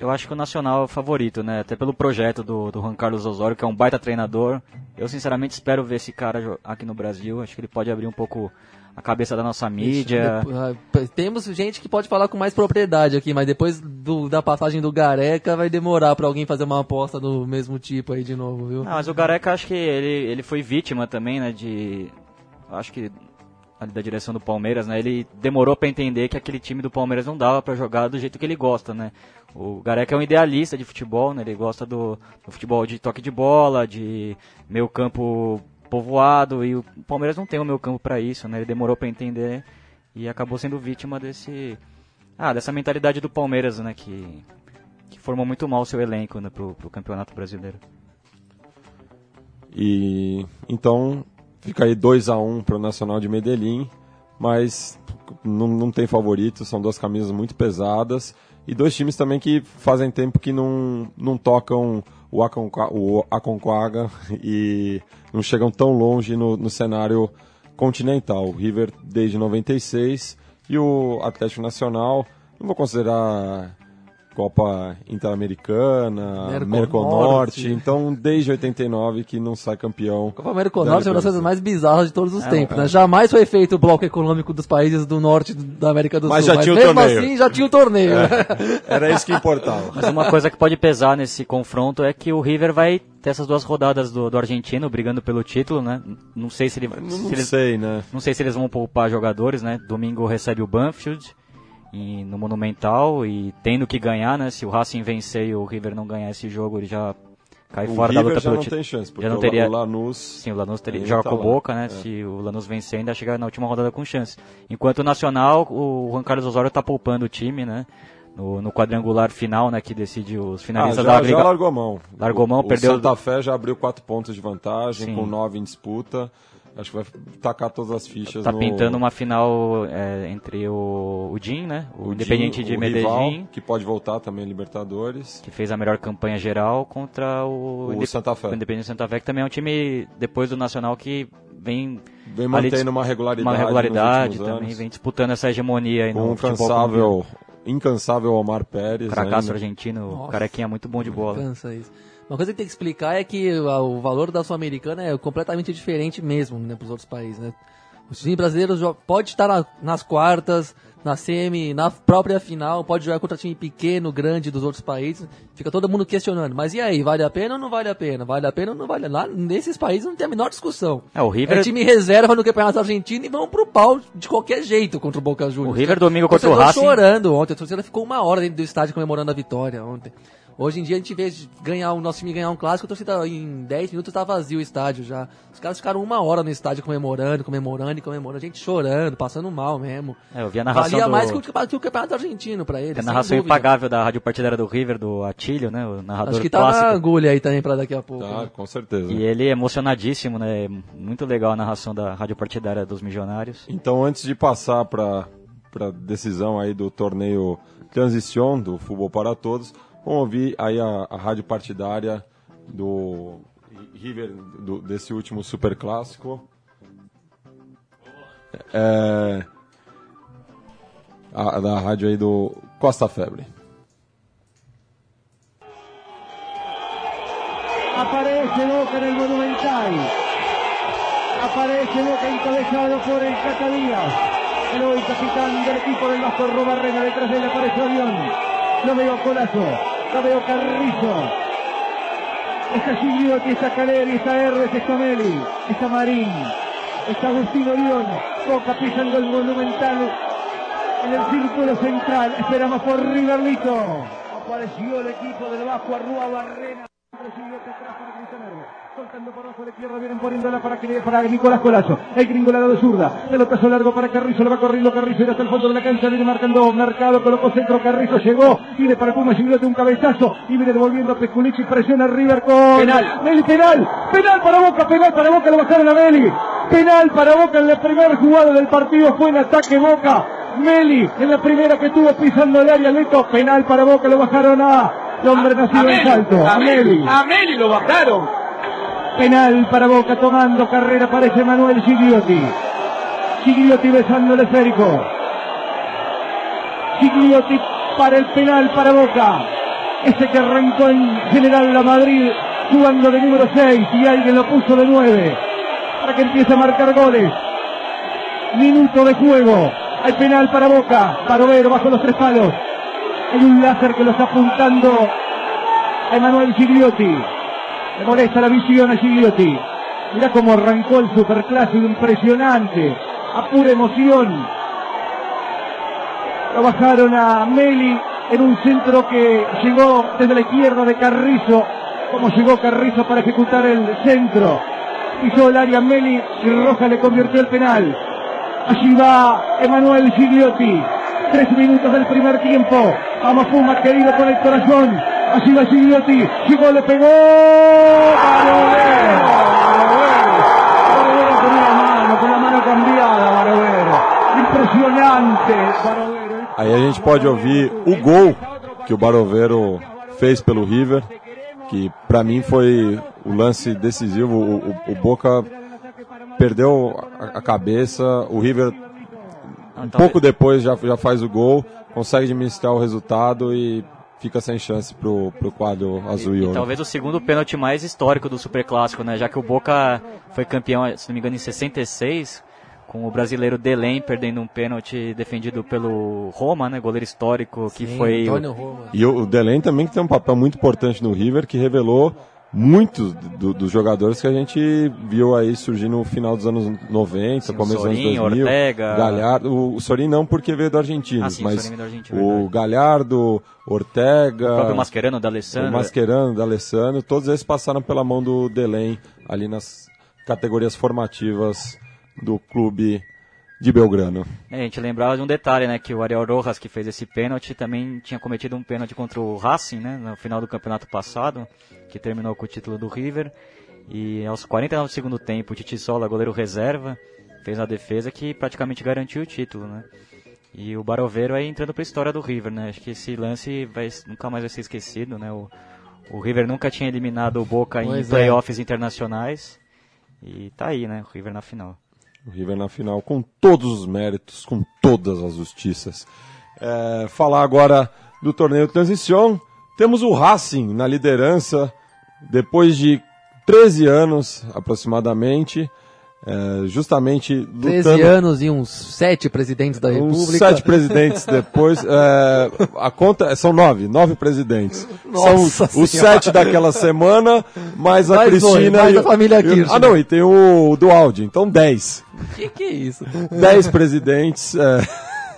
Eu acho que o Nacional é o favorito, né? Até pelo projeto do, do Juan Carlos Osório, que é um baita treinador. Eu, sinceramente, espero ver esse cara aqui no Brasil. Acho que ele pode abrir um pouco a cabeça da nossa mídia. Ah, Temos gente que pode falar com mais propriedade aqui, mas depois do- da passagem do Gareca vai demorar pra alguém fazer uma aposta do mesmo tipo aí de novo, viu? Não, mas o Gareca, acho que ele, ele foi vítima também, né? De. Acho que. ali Da direção do Palmeiras, né? Ele demorou pra entender que aquele time do Palmeiras não dava pra jogar do jeito que ele gosta, né? O Gareca é um idealista de futebol, né? Ele gosta do, do futebol de toque de bola, de meio campo povoado, e o Palmeiras não tem o meio campo pra isso, né? Ele demorou pra entender e acabou sendo vítima desse. Ah, dessa mentalidade do Palmeiras, né? Que, que formou muito mal o seu elenco né, pro, pro Campeonato Brasileiro. E então fica aí 2 a 1 para o Nacional de Medellín, mas não, não tem favorito, são duas camisas muito pesadas e dois times também que fazem tempo que não, não tocam o, Aconcagua e não chegam tão longe no, no cenário continental. O River desde 96 e o Atlético Nacional, não vou considerar Copa Interamericana, Merconorte. Merconorte, então desde 89 que não sai campeão. Copa América do Norte é uma das coisas mais bizarras de todos os É, tempos, né? Jamais foi feito o bloco econômico dos países do norte da América do Mas Sul. já tinha o mesmo torneio. assim já tinha o torneio. né? Era isso que importava. Mas uma coisa que pode pesar nesse confronto é que o River vai ter essas duas rodadas do, do argentino brigando pelo título, né? Não sei se ele, Não, se não eles, sei, né? não sei se eles vão poupar jogadores, né? Domingo recebe o Banfield e, no Monumental e tendo que ganhar, né? Se o Racing vencer e o River não ganhar esse jogo, ele já cai O fora da River luta já pelo não título. tem chance, porque Já não teria- o Lanús... Sim, o Lanús teria, joga tá com o. Boca, né? É. Se o Lanús vencer, ainda chega na última rodada com chance. Enquanto o Nacional, o Juan Carlos Osório tá poupando o time, né? No, no quadrangular final, né? Que decide os Ah, finalistas já, da já Liga. largou a mão. Largou mão, o, perdeu- O Santa Fé já abriu quatro pontos de vantagem, Sim. com nove em disputa. Acho que vai tacar todas as fichas Tá no... pintando uma final é, entre o, o Jim, né? O, Independiente Jim, de o Medellín, rival, que pode voltar também Libertadores. que fez a melhor campanha geral, contra o, O Indep- Santa Fé. o Independiente Santa Fé, que também é um time, depois do Nacional, que vem Vem ali mantendo uma regularidade uma regularidade também, anos. vem disputando essa hegemonia aí Com no um futebol incansável Omar Pérez. Fracasso ainda. argentino, o Nossa. carequinha muito bom de bola. Cansa isso. Uma coisa que tem que explicar é que o valor da Sul-Americana é completamente diferente mesmo, né, pros outros países, né? O time brasileiro pode estar na- nas quartas, na semi, na própria final, pode jogar contra time pequeno, grande dos outros países. Fica todo mundo questionando. Mas e aí, vale a pena ou não vale a pena? Vale a pena ou não vale? Lá nesses países não tem a menor discussão. É, o River- É time reserva no Campeonato Argentino e vão pro pau de qualquer jeito contra o Boca Juniors. O River domingo contra o Racing. chorando ontem. A torcida ficou uma hora dentro do estádio comemorando a vitória ontem. Hoje em dia a gente vê ganhar o nosso time ganhar um clássico, a torcida em 10 minutos tá vazio o estádio já. Os caras ficaram uma hora no estádio comemorando, comemorando e comemorando, a gente chorando, passando mal mesmo. É, eu vi a narração Valia do- mais que o, que o campeonato argentino pra eles. A sem narração dúvida. impagável da rádio partidária do River, do Atílio, né? O narrador Acho que tá clássico. na agulha aí também pra daqui a pouco. Tá, né? com certeza. E ele é emocionadíssimo, né? Muito legal a narração da rádio partidária dos Milionários. Então, antes de passar para a decisão aí do torneio Transition do Futebol para Todos, vamos ouvir aí a, a rádio partidária do River, do- desse último super clássico. É, a, da rádio aí do Costa Febre. Aparece Boca el Monumental. Aparece Boca encabezado por el Cata Díaz. El hoy capitán del equipo del Vasco Robarrena. Detrás de él aparece Avión. Lo veo Colazo. Veo Carrizo. Está Gigliotti, está Caleri, está Herbes, está Meli, está Marín, está Agustino León. Boca pisando el Monumental en el círculo central. Esperamos por Riverlito. Apareció el equipo del Vasco Arrua Barrena. Recibió atrás para Cristian. Soltando por abajo de tierra, vienen poniéndola para, que- para Nicolás Colazo. El gringo lado de zurda. Pelotazo largo para Carrizo, le va corriendo Carrizo y hasta el fondo de la cancha. Viene marcando Mercado, colocó centro, Carrizo llegó. Viene para Puma, Gigliotti un cabezazo. Y viene devolviendo a Peculichi, presiona River con... Penal. Meli, penal. Penal para Boca, penal para Boca, lo bajaron a Meli. Penal para Boca en la primera jugada del partido. Fue en ataque Boca. Meli, en la primera que tuvo pisando el área, Leto, penal para Boca, lo bajaron a el hombre nacido en Salto, a Meli. A Meli lo bajaron. Penal para Boca tomando carrera aparece Manuel Gigliotti. Gigliotti besando el esférico. Gigliotti para el penal para Boca. Ese que arrancó en General La Madrid jugando de número 6 y alguien lo puso de 9 para que empiece a marcar goles. Minuto de juego. Hay penal para Boca. Barovero bajo los tres palos. Hay un láser que lo está apuntando a Emanuel Gigliotti. Le molesta la visión a Gigliotti. Mirá cómo arrancó el superclásico, impresionante. A pura emoción. Lo bajaron a Meli en un centro que llegó desde la izquierda de Carrizo. Como llegó Carrizo para ejecutar el centro. Pisó el área Meli y Roja le convirtió el penal. Allí va Emanuel Gigliotti. Tres minutos del primer tiempo. Vamos Puma, querido con el corazón. Allí va Gigliotti. Llegó, le pegó. Barovero. Barovero con una mano, con la mano cambiada, Barovero. Impresionante, Barovero. Aí a gente pode ouvir o gol que o Barovero fez pelo River, que pra mim foi o lance decisivo. O, o- o Boca perdeu a, a cabeça, o River um pouco depois já, já faz o gol, consegue administrar o resultado e fica sem chance pro, pro quadro azul e E ouro. talvez o segundo pênalti mais histórico do Superclássico, né? Já que o Boca foi campeão, se não me engano, em 66, com o brasileiro Delém perdendo um pênalti defendido pelo Roma, né? Goleiro histórico, que Sim, foi... o-. E o, Delen também que tem um papel muito importante no River, que revelou muitos do- dos jogadores que a gente viu aí surgir no final dos anos 90, Sim, o começo dos anos Sorin, 2000. Ortega. Galhardo, o, o Sorin não porque veio do Argentino, Ah, sim, o mas veio do Argentino, o. Galhardo, Ortega, O próprio Mascherano, o D'Alessandro. Mascherano, D'Alessandro, todos eles passaram pela mão do Delen ali nas categorias formativas do clube de Belgrano. É, a gente lembrava de um detalhe, né? Que o Ariel Rojas, que fez esse pênalti, também tinha cometido um pênalti contra o Racing, né? No final do campeonato passado, que terminou com o título do River. E aos 49 do segundo tempo, o Titi Sola, goleiro reserva, fez uma defesa que praticamente garantiu o título, né? E o Barovero aí entrando pra história do River, né? Acho que esse lance vai, nunca mais vai ser esquecido, né? O, o River nunca tinha eliminado o Boca em Pois é. playoffs internacionais. E tá aí, né? O River na final. O River na final com todos os méritos, com todas as justiças. É, falar agora do torneio Transição. Temos o Racing na liderança depois de 13 anos aproximadamente. É, justamente 13 lutando anos e uns 7 presidentes da uns República. sete presidentes depois. é, a conta são nove, nove presidentes. Nossa são os Senhora. sete daquela semana, mais a Mais dois, Cristina mais e a o- família e o- Kirchner. Ah, não, e tem o do áudio, então dez. Que que é isso? 10 presidentes. é,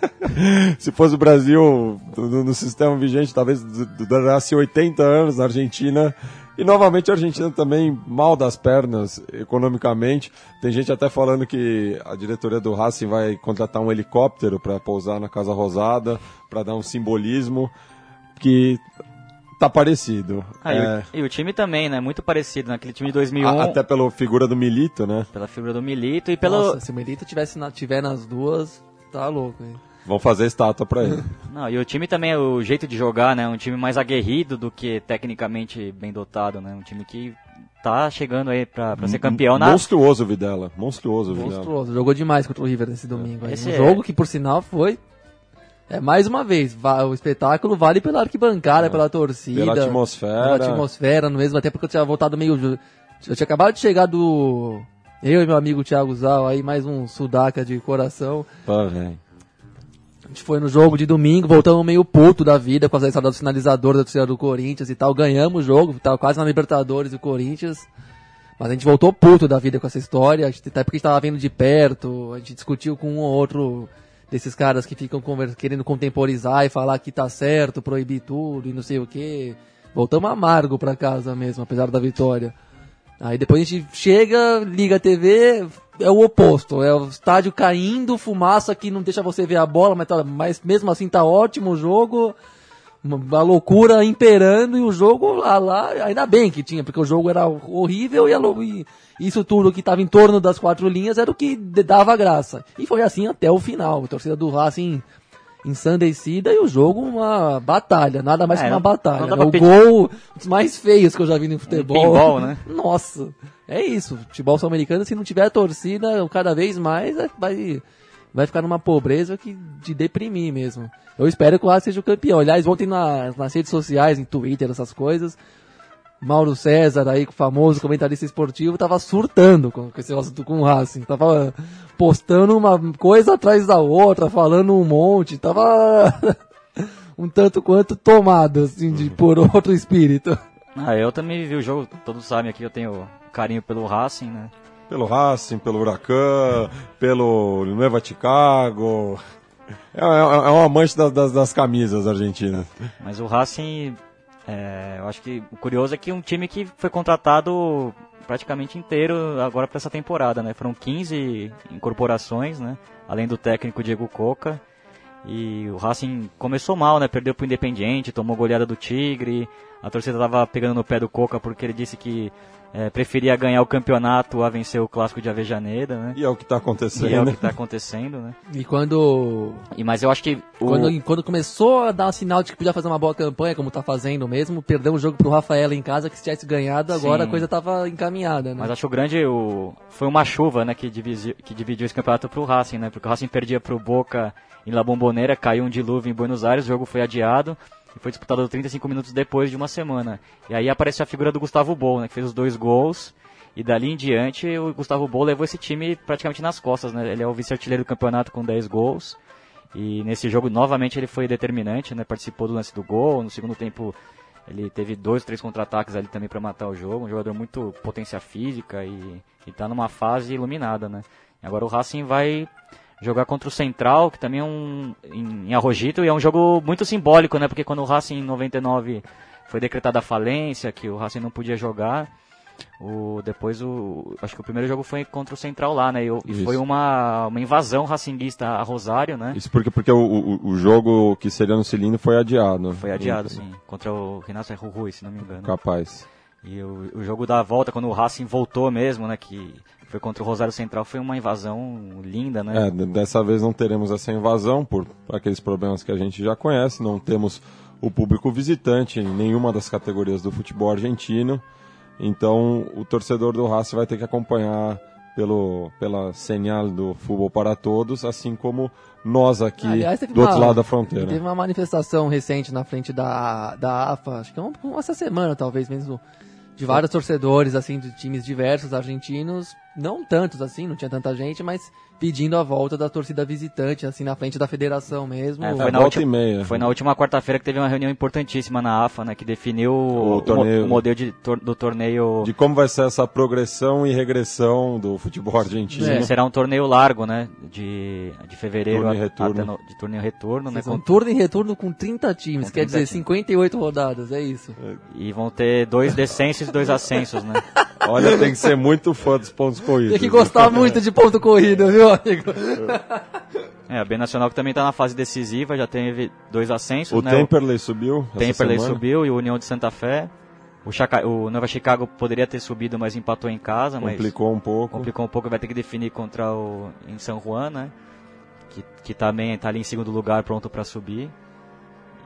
se fosse o Brasil no, no sistema vigente, talvez du- du- durasse 80 anos na Argentina. E novamente a Argentina também mal das pernas economicamente. Tem gente até falando que a diretoria do Racing vai contratar um helicóptero para pousar na Casa Rosada, para dar um simbolismo que tá parecido. Ah, e, É, o, e o time também, né? Muito parecido naquele time de 2001. a- até pela figura do Milito, né? Pela figura do Milito e pelo... Nossa, se o Melito tivesse na, tiver nas duas, tá louco, hein? Vão fazer estátua para ele. Não, e o time também, o jeito de jogar, né? Um time mais aguerrido do que tecnicamente bem dotado, né? Um time que tá chegando aí pra, pra ser campeão na... Monstruoso o Videla, monstruoso o Videla. Monstruoso. Jogou demais contra o River nesse domingo. Esse um é- jogo que, por sinal, foi. É, mais uma vez, o espetáculo vale pela arquibancada, pela torcida. É. Pela atmosfera. Pela atmosfera, no mesmo, até porque eu tinha voltado meio. Eu tinha acabado de chegar do. Eu e meu amigo Thiago Zal, aí mais um sudaca de coração. Pô, velho. Gente foi no jogo de domingo, voltamos meio puto da vida com a história do sinalizador da torcida do Corinthians e tal. Ganhamos o jogo, tava quase na Libertadores do Corinthians. Mas a gente voltou puto da vida com essa história, até porque a gente tava vendo de perto, a gente discutiu com um ou outro desses caras que ficam querendo contemporizar e falar que tá certo, proibir tudo e não sei o que. Voltamos amargo pra casa mesmo, apesar da vitória. Aí depois a gente chega, liga a TV, é o oposto. É o estádio caindo, fumaça que não deixa você ver a bola, mas, tá- mas mesmo assim tá ótimo o jogo. A loucura imperando e o jogo lá, lá, ainda bem que tinha, porque o jogo era horrível e, a e isso tudo que estava em torno das quatro linhas era o que dava graça. E foi assim até o final. A torcida do Racing ensandecida e o jogo uma batalha, nada mais É, que uma não- batalha. não né? O pedir- gol dos mais feios que eu já vi no futebol. pinball, né? Nossa, é isso. Futebol sul-americano, se não tiver torcida, cada vez mais é- vai, vai ficar numa pobreza que de deprimir mesmo. Eu espero que o Racing seja o campeão. Aliás, ontem na- nas redes sociais, em Twitter, essas coisas, Mauro César aí, o famoso comentarista esportivo, tava surtando com, com esse assunto com o Racing. Tava postando uma coisa atrás da outra, falando um monte. Tava um tanto quanto tomado, assim, de, por outro espírito. Ah, eu também vi o jogo, todos sabem aqui, eu tenho carinho pelo Racing, né? Pelo Racing, pelo Huracan, pelo Nueva Chicago. É, é, é um amante das, das, das camisas argentinas. Mas o Racing, é, eu acho que o curioso é que um time que foi contratado praticamente inteiro agora para essa temporada, né? Foram 15 incorporações, né? Além do técnico Diego Coca. E o Racing começou mal, né? Perdeu pro Independiente, tomou goleada do Tigre. A torcida tava pegando no pé do Coca porque ele disse que é, preferia ganhar o campeonato a vencer o clássico de Avejaneira, né? E é o que está acontecendo. E é o que tá acontecendo, né? E quando E, mas eu acho que o, Quando, quando começou a dar um sinal de que podia fazer uma boa campanha, como tá fazendo mesmo, perdeu um jogo pro Rafaela em casa, que se tivesse ganhado, agora Sim. a coisa tava encaminhada, né? Mas acho que o grande o, foi uma chuva, né, que dividiu, que dividiu esse campeonato pro Racing, né? Porque o Racing perdia pro Boca em La Bombonera, caiu um dilúvio em Buenos Aires, o jogo foi adiado e foi disputado 35 minutos depois de uma semana. E aí apareceu a figura do Gustavo Bol, né, que fez os dois gols. E dali em diante, o Gustavo Bol levou esse time praticamente nas costas, né? Ele é o vice-artilheiro do campeonato com 10 gols. E nesse jogo, novamente, ele foi determinante, né? Participou do lance do gol. No segundo tempo, ele teve dois, três contra-ataques ali também para matar o jogo. Um jogador muito potência física e, e tá numa fase iluminada, né? Agora o Racing vai jogar contra o Central, que também é um em, Arrojito, e é um jogo muito simbólico, né? Porque quando o Racing em 99 foi decretada a falência, que o Racing não podia jogar, o, depois o. Acho que o primeiro jogo foi contra o Central lá, né? E, e foi uma, uma invasão racinguista a Rosário, né? Isso porque, porque o, o, o jogo que seria no cilindro foi adiado. Foi adiado, sim. Contra o Renato Rui, se não me engano. Capaz. E o, o jogo da volta, quando o Racing voltou mesmo, né? Que foi contra o Rosário Central, foi uma invasão linda, né? É, dessa vez não teremos essa invasão por aqueles problemas que a gente já conhece. Não temos o público visitante em nenhuma das categorias do futebol argentino. Então o torcedor do Racing vai ter que acompanhar pelo, pela señal do Futebol para Todos, assim como nós aqui Aliás, teve do outro uma- lado da fronteira. Teve uma manifestação recente na frente da, da AFA, acho que é um- essa semana talvez mesmo, de vários torcedores assim de times diversos argentinos, não tantos assim, não tinha tanta gente, mas pedindo a volta da torcida visitante assim na frente da federação mesmo. É, É, foi, na volta última, e meia. foi na última quarta-feira que teve uma reunião importantíssima na AFA, né? Que definiu O o, torneio- o modelo de tor- do torneio. De como vai ser essa progressão e regressão do futebol argentino. É. Será um torneio largo, né? De, de fevereiro Turno e a- até no- de torneio e retorno, né? Um com- turno e retorno com 30 times, Com quer 30 dizer, times. 58 rodadas, é isso. E vão ter dois descensos e dois ascensos, né? Olha, tem que ser muito fã dos pontos corridos. Tem que gostar muito de ponto corrido, viu, amigo? É, a B Nacional que também tá na fase decisiva, já teve dois ascensos, O né? Temperley subiu. Temperley subiu e o União de Santa Fé. O, Chaca... o Nova Chicago poderia ter subido, mas empatou em casa, mas Complicou um pouco. complicou um pouco, vai ter que definir contra o em São Juan, né? Que, que também tá ali em segundo lugar, pronto para subir.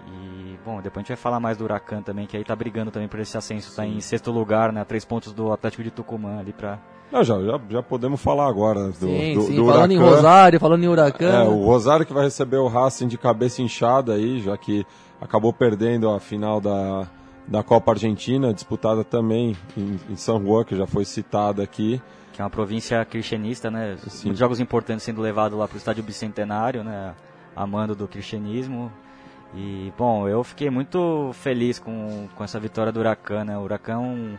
E bom, depois a gente vai falar mais do Huracan também, que aí tá brigando também por esse ascenso, tá em sexto lugar, né? Três pontos do Atlético de Tucumã ali para Não, já, já, já podemos falar agora do, sim, do, sim, do falando em. Rosário, falando em Huracan. É, o Rosário que vai receber o Racing de cabeça inchada aí, já que acabou perdendo a final da, da Copa Argentina, disputada também em, em San Juan, que já foi citada aqui. Que é uma província cristianista, né? Sim. Muitos jogos importantes sendo levados lá para o estádio bicentenário, né? Amando do cristianismo. E, bom, eu fiquei muito feliz com, com essa vitória do Huracan, né? O Huracan,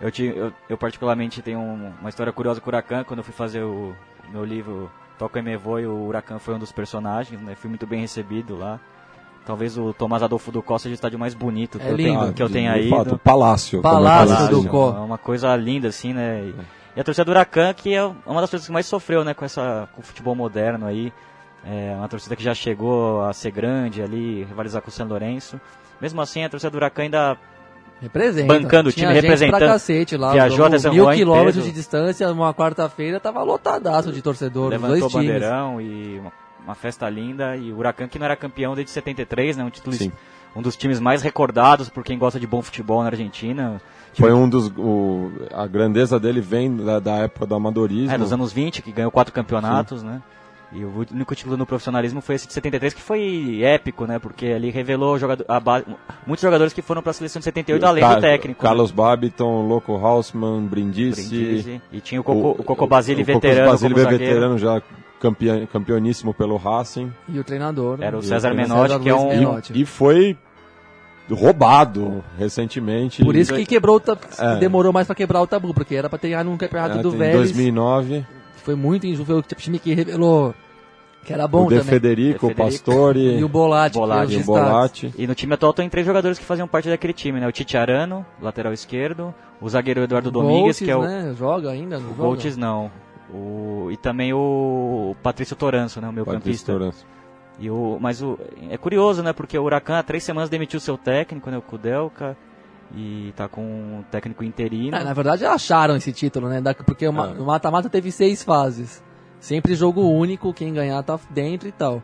eu, ti- eu, eu particularmente tenho um- uma história curiosa com o Huracan. Quando eu fui fazer o meu livro Toca e Me Voe, o Huracan foi um dos personagens, né? Fui muito bem recebido lá. Talvez o Tomás Adolfo do Costa seja o estádio mais bonito que, É eu, tenho, lindo. que eu tenha fato, ido. Palácio. é Palácio conhecido. do Có. É uma coisa linda, assim, né? E, e a torcida do Huracan, que é uma das torcidas que mais sofreu, né, com, essa, com o futebol moderno aí. É uma torcida que já chegou a ser grande ali, rivalizar com o São Lourenço. Mesmo assim, a torcida do Huracan ainda Representa. Bancando o Tinha time, gente representando. Pra cacete lá. Viajou até São mil Juan quilômetros inteiro. de distância, uma quarta-feira, tava lotadaço de torcedor, levantou dois o times. bandeirão e uma, uma festa linda. E o Huracan que não era campeão desde 73, né? Um, título, Sim. um dos times mais recordados por quem gosta de bom futebol na Argentina. Foi um dos. o- a grandeza dele vem da, da época do amadorismo. É, dos anos 20, que ganhou quatro campeonatos, né? E o único título no profissionalismo foi esse de 73, que foi épico, né? Porque ali revelou jogador, a ba- muitos jogadores que foram para a seleção de 78, além Ca- do técnico. né? Carlos Babiton, Loco Hausmann, Brindisi. Brindisi. E tinha o Coco, o, Coco Basile o Coco veterano Basile como zagueiro. veterano já campeão, campeoníssimo pelo Racing. E o treinador. Era o né? César César Menotti, que é um- Menotti. E foi roubado recentemente. Por isso que quebrou o. É. demorou mais pra quebrar o tabu, porque era pra ter num campeonato É, do em Vélez. 2009, Foi muito injusto. Foi o time que revelou que era bom o De também. Federico, De o Federico. Pastore E o Bolatti. Bolatti, o Bolatti. E no time atual tem três jogadores que faziam parte daquele time, né? O Tite Arano, lateral esquerdo, o zagueiro Eduardo Domingues, Goltz, que é o... né? Joga ainda? Não O? Goltz não. O, e também o Patrício Toranço, né, o meu Patrício campista. Toranço. E o, mas o, é curioso, né, porque o Huracan há três semanas demitiu seu técnico, né, o Kudelka, e tá com um técnico interino. É, na verdade acharam esse título, né? Porque Ah. o mata-mata teve seis fases. Sempre jogo único, quem ganhar tá dentro e tal.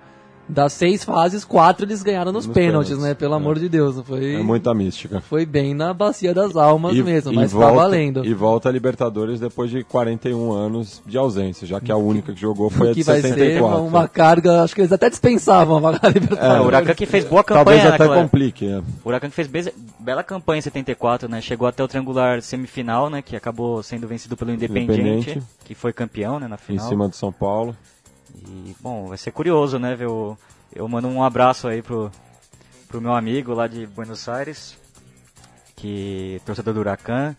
Das seis fases, quatro eles ganharam nos, Nos pênaltis, pênaltis, né? Pelo é. amor de Deus. Foi, É muita mística. foi bem na bacia das almas mesmo, mas volta, tá valendo. E volta a Libertadores depois de 41 anos de ausência, já que a única que jogou foi a que de vai ser 74. uma, carga, acho que eles até dispensavam a da É, Libertadores. o Huracan que fez boa Talvez campanha até naquela- complique. é. O Huracan que fez be- bela campanha em 74, né? Chegou até o triangular semifinal, né? Que acabou sendo vencido pelo Independiente, Independente. que foi campeão, né? Na Em final. cima do São Paulo. E, bom, vai ser curioso, né? Ver o... Eu mando um abraço aí pro, pro meu amigo lá de Buenos Aires, que torcedor do Huracan,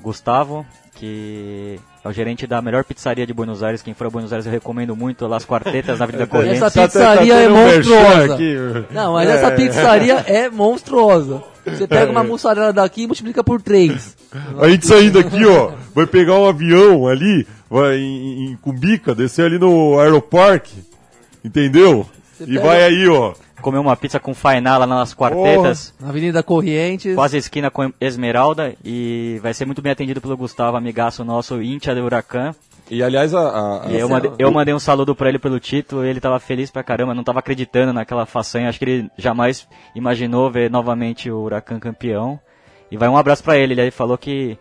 Gustavo, que é o gerente da melhor pizzaria de Buenos Aires. Quem for a Buenos Aires eu recomendo muito, Las Quartetas, na Avenida Correntes. Essa pizzaria é monstruosa. Não, mas essa pizzaria é monstruosa. Você pega uma mussarela daqui e multiplica por três. A gente saindo aqui, ó, vai pegar um avião ali, vai em, em Cumbica, descer ali no Aeroparque, entendeu? Você e pega- vai aí, ó. Comer uma pizza com fainá lá nas Quartetas. Na Avenida Corrientes. Quase esquina com Esmeralda e vai ser muito bem atendido pelo Gustavo, amigaço nosso, Íntia do Huracan. E aliás, a, a- E eu, eu mandei um saludo pra ele pelo título, ele tava feliz pra caramba, não tava acreditando naquela façanha, acho que ele jamais imaginou ver novamente o Huracan campeão. E vai um abraço pra ele, ele aí falou que,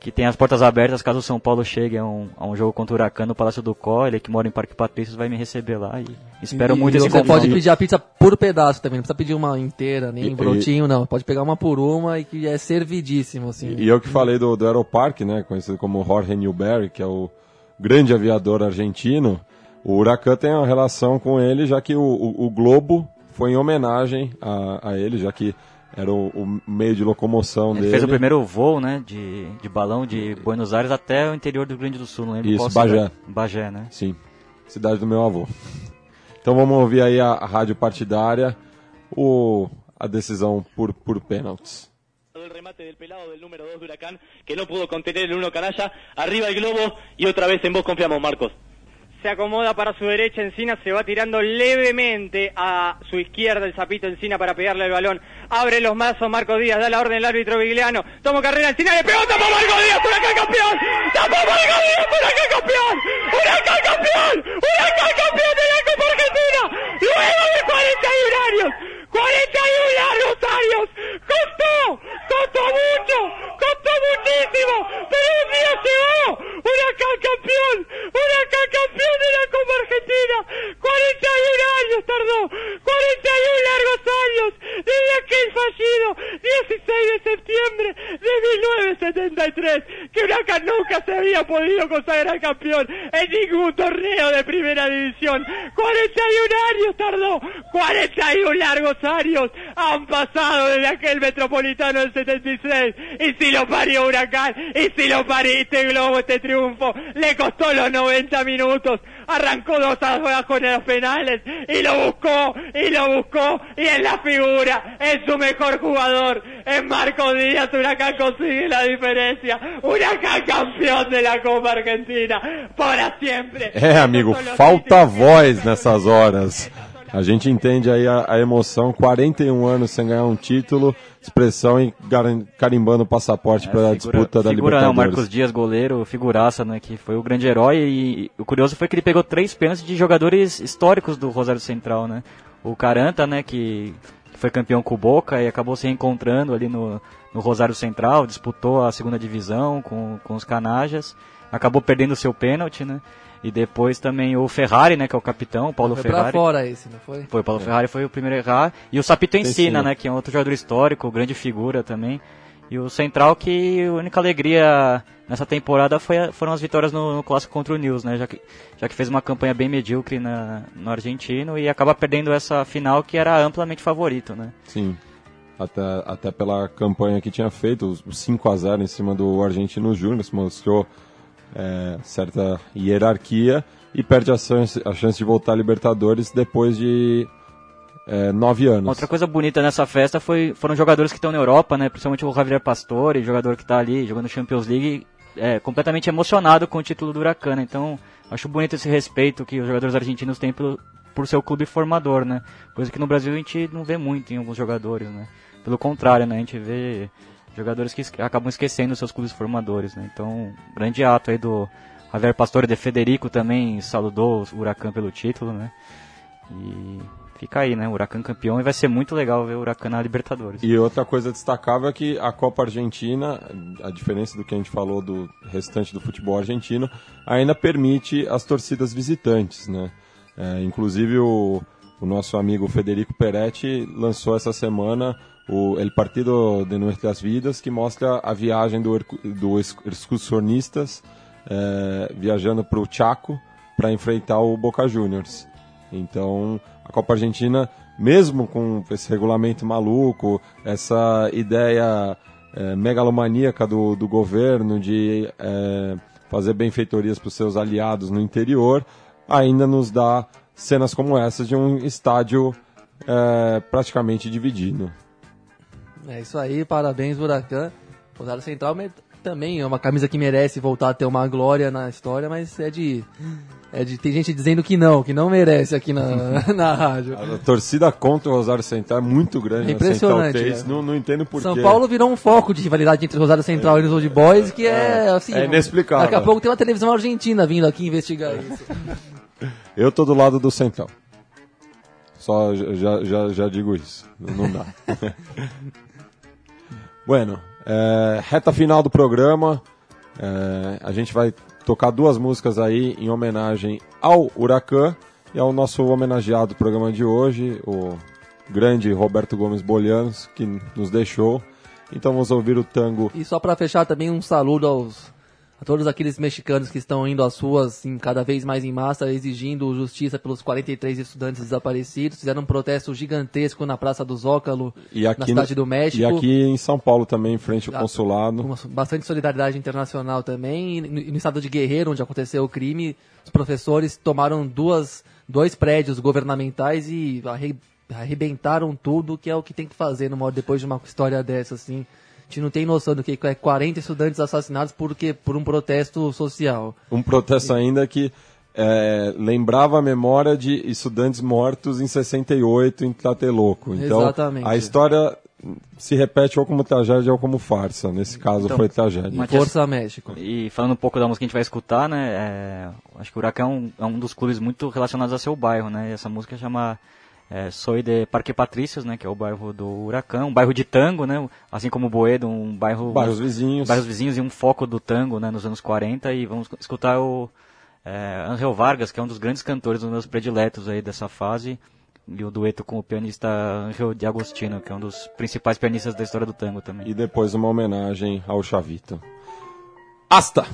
que tem as portas abertas caso o São Paulo chegue a um, a um jogo contra o Huracan no Palácio do Có, ele que mora em Parque Patrícios vai me receber lá e espero E muito esse Você pode pedir a pizza por pedaço também, não precisa pedir uma inteira, nem E- brotinho, não. Pode pegar uma por uma e que é servidíssimo, assim. E eu que falei do, do Aeroparque, né, conhecido como Jorge Newbery, que é o grande aviador argentino, o Huracan tem uma relação com ele, já que o, o- o Globo foi em homenagem a, a ele, já que era o, o meio de locomoção Ele dele. fez o primeiro voo, né, de, de balão de Buenos Aires até o interior do Rio Grande do Sul, não lembro Isso, qual Bagé. cidade. Bagé, né? Sim, cidade do meu avô. Então vamos ouvir aí a, a rádio partidária, o, a decisão por, por pênaltis. el remate del pelado del número 2 de Huracán, que no pudo contener el uno canalla, arriba el globo y otra vez en vos confiamos, Marcos. Se acomoda para su derecha Encina, se va tirando levemente a su izquierda el zapito Encina para pegarle el balón. Abre los mazos Marco Díaz, da la orden el árbitro Vigliano. Toma carrera Encina, le pegó, tapó Marco Díaz, Huracán campeón. Tapó Marco Díaz, Huracán campeón. Huracán campeón. Huracán campeón de la Copa Argentina. Luego de 41 años. 41 largos años. Costó, costó mucho, costó muchísimo. Pero un día llegó. Huracán campeón. Huracán campeón de la Copa Argentina. 41 años tardó. 41 largos años. Desde aquel fallido 16 de septiembre de 1973 que Huracán había podido consagrar campeón en ningún torneo de primera división. 41 años tardó, 41 largos años han pasado desde aquel metropolitano del 76 y si lo parió Huracán y si lo parió este globo, este triunfo, le costó los 90 minutos arrancó dos abajo en los penales y lo buscó y lo buscó y en la figura es su mejor jugador es Marco Díaz Huracán consigue la diferencia Huracán campeón de la Copa Argentina para siempre. É, amigo, falta voz nessas horas. A gente entende aí a, a emoção, 41 anos sem ganhar um título, expressão e carimbando o passaporte para a disputa da figura, né, o Libertadores. Marcos Dias, goleiro, figuraça, né, que foi o grande herói e o curioso foi que ele pegou três pênaltis de jogadores históricos do Rosário Central, né? O Caranta, né, que, que foi campeão com o Boca e acabou se reencontrando ali no, no Rosário Central, disputou a segunda divisão com, com os Canajas, acabou perdendo o seu pênalti, né? E depois também o Ferrari, né, que é o capitão, o Paulo Foi pra Ferrari. fora esse, não foi? Foi, o Paulo Ferrari foi o primeiro a errar. E o Sapito Ensina, Ensina. né? Que é um outro jogador histórico, grande figura também. E o Central que a única alegria nessa temporada foi foram as vitórias no, no clássico contra o News, né? Já que, já que fez uma campanha bem medíocre na, no argentino e acaba perdendo essa final que era amplamente favorito, né? Sim. Até, até pela campanha que tinha feito, os os 5 a 0 em cima do Argentino Júnior, se mostrou é, certa hierarquia e perde a chance, a chance de voltar à Libertadores depois de é, nove anos. Outra coisa bonita nessa festa foi, foram jogadores que estão na Europa, né? Principalmente o Javier Pastore, jogador que está ali jogando Champions League, é, completamente emocionado com o título do Huracan. né? Então, acho bonito esse respeito que os jogadores argentinos têm pelo, por seu clube formador, né? Coisa que no Brasil a gente não vê muito em alguns jogadores, né? Pelo contrário, né? A gente vê jogadores que acabam esquecendo seus clubes formadores, né? Então, grande ato aí do Javier Pastore de Federico também saludou o Huracan pelo título, né? E fica aí, né? O Huracan campeão e vai ser muito legal ver o Huracan na Libertadores. E outra coisa destacável é que a Copa Argentina, a diferença do que a gente falou do restante do futebol argentino, ainda permite as torcidas visitantes, né? É, inclusive o, o nosso amigo Federico Peretti lançou essa semana o El Partido de Nuestras Vidas, que mostra a viagem do, do ex- excursionistas é, viajando para o Chaco para enfrentar o Boca Juniors. Então, a Copa Argentina, mesmo com esse regulamento maluco, essa ideia é, megalomaníaca do, do governo de é, fazer benfeitorias para os seus aliados no interior, ainda nos dá cenas como essas de um estádio praticamente dividido. É isso aí, parabéns, Huracan. Rosário Central também é uma camisa que merece voltar a ter uma glória na história, mas é de. É de. Tem gente dizendo que não, que não merece aqui na, na rádio. A torcida contra o Rosário Central é muito grande. É Central impressionante, Três, é. Não, não entendo por São quê. Paulo virou um foco de rivalidade entre Rosário Central e os Old Boys, que é, assim. é inexplicável. Daqui a pouco tem uma televisão argentina vindo aqui investigar isso. Eu tô do lado do Central. Só já, já, já digo isso. Não dá. bueno, é, reta final do programa. É, a gente vai tocar duas músicas aí em homenagem ao Huracan e ao nosso homenageado do programa de hoje, o grande Roberto Gomes Bolhanos, que nos deixou. Então vamos ouvir o tango E só pra fechar também um saludo aos a todos aqueles mexicanos que estão indo às ruas assim, cada vez mais em massa exigindo justiça pelos 43 estudantes desaparecidos. Fizeram um protesto gigantesco na Praça do Zócalo, na cidade do México. e aqui em São Paulo também, em frente ao Ah, consulado. bastante solidariedade internacional também. E no, e no estado de Guerreiro, onde aconteceu o crime, os professores tomaram duas, dois prédios governamentais e arre, arrebentaram tudo, que é o que tem que fazer numa depois de uma história dessa, assim. A gente não tem noção do que é 40 estudantes assassinados por, quê? por um protesto social. Um protesto ainda que é, lembrava a memória de estudantes mortos em 68 em Tlatelolco. Então, Exatamente. a história se repete ou como tragédia ou como farsa. Nesse caso, Então, foi tragédia. Matias- Força México. E falando um pouco da música que a gente vai escutar, né? é, acho que o Huracan é um, é um dos clubes muito relacionados ao seu bairro, né? E essa música chama é, Soy de Parque Patrícios, né? Que é o bairro do Huracan, um bairro de tango, né? Assim como o Boedo, um bairro... Bairros vizinhos. Bairros vizinhos e um foco do tango, né? Nos anos 40 e vamos escutar o é, Angel Vargas, que é um dos grandes cantores, um dos meus prediletos aí dessa fase. e o dueto com o pianista Angelo de Agostino, que é um dos principais pianistas da história do tango também. E depois uma homenagem ao Chavito. Hasta!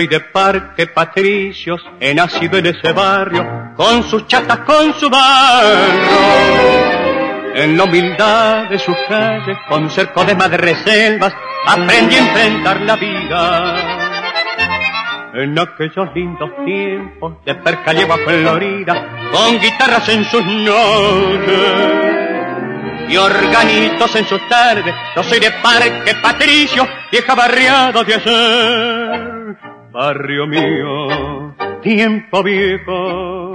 Soy de Parque Patricios, he nacido en ese barrio, con sus chatas, con su barro. En la humildad de sus calles, con cerco de madreselvas, aprendí a enfrentar la vida. En aquellos lindos tiempos de percalle bajo Florida, con guitarras en sus noches y organitos en sus tardes. Yo soy de Parque Patricio, vieja barriada de ayer. Barrio mío, tiempo viejo,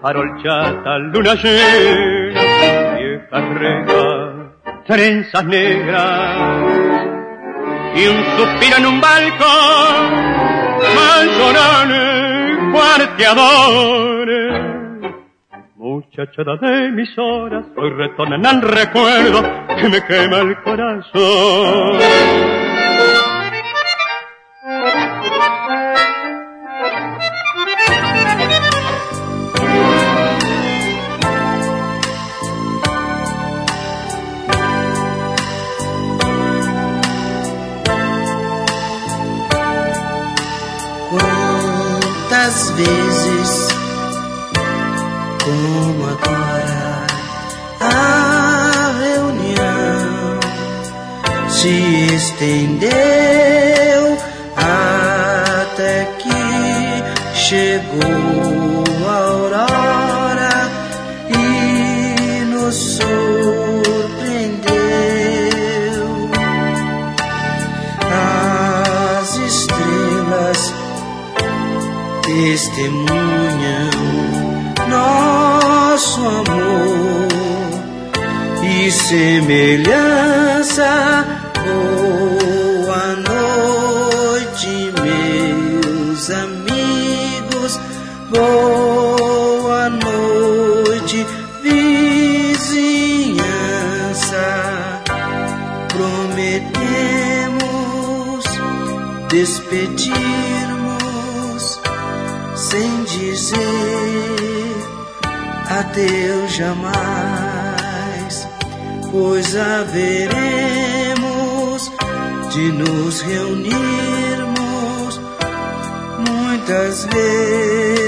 farol chata, luna llena, vieja reja, trenzas negras y un suspiro en un balcón, manzonales, cuarteadores. Muchachada de mis horas, hoy retornan al recuerdo que me quema el corazón. Quantas vezes, como agora, a reunião se estendeu até que chegou testemunham nosso amor e semelhança. Boa noite, meus amigos. Boa noite, vizinhança. Prometemos despedirmos adeus jamais, pois haveremos de nos reunirmos muitas vezes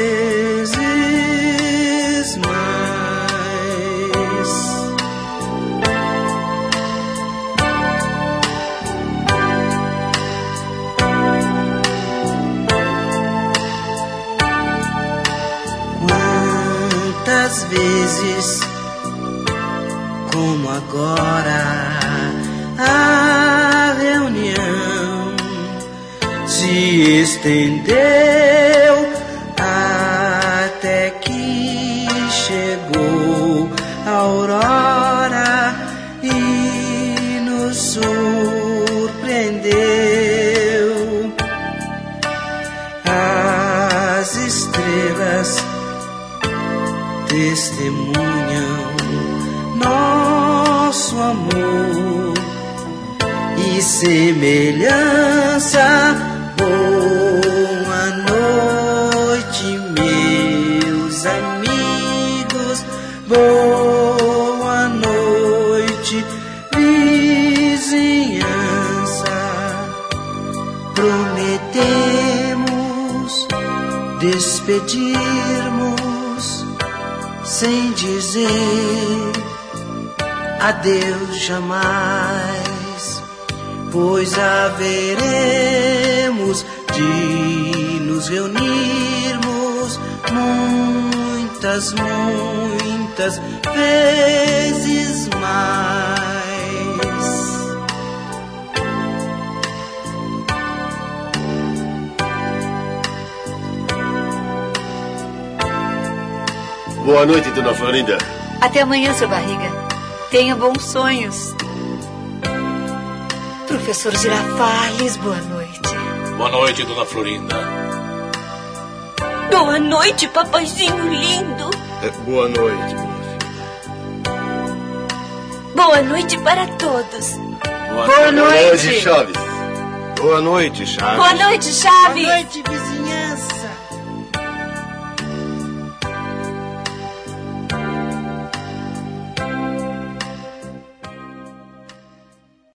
vezes, como agora, a reunião se estendeu testemunham nosso amor e semelhança. Boa noite, meus amigos. Boa noite, vizinhança. Prometemos despedir dizer adeus jamais, pois haveremos de nos reunirmos muitas, muitas vezes mais. Boa noite, dona Florinda. Até amanhã, seu barriga. Tenha bons sonhos. Professor Girafales, boa noite. Boa noite, dona Florinda. Boa noite, papaizinho lindo. É, boa noite, Boa noite para todos. Boa, Boa noite. Chaves. Boa noite, Chaves. Boa noite, Chaves. Boa noite.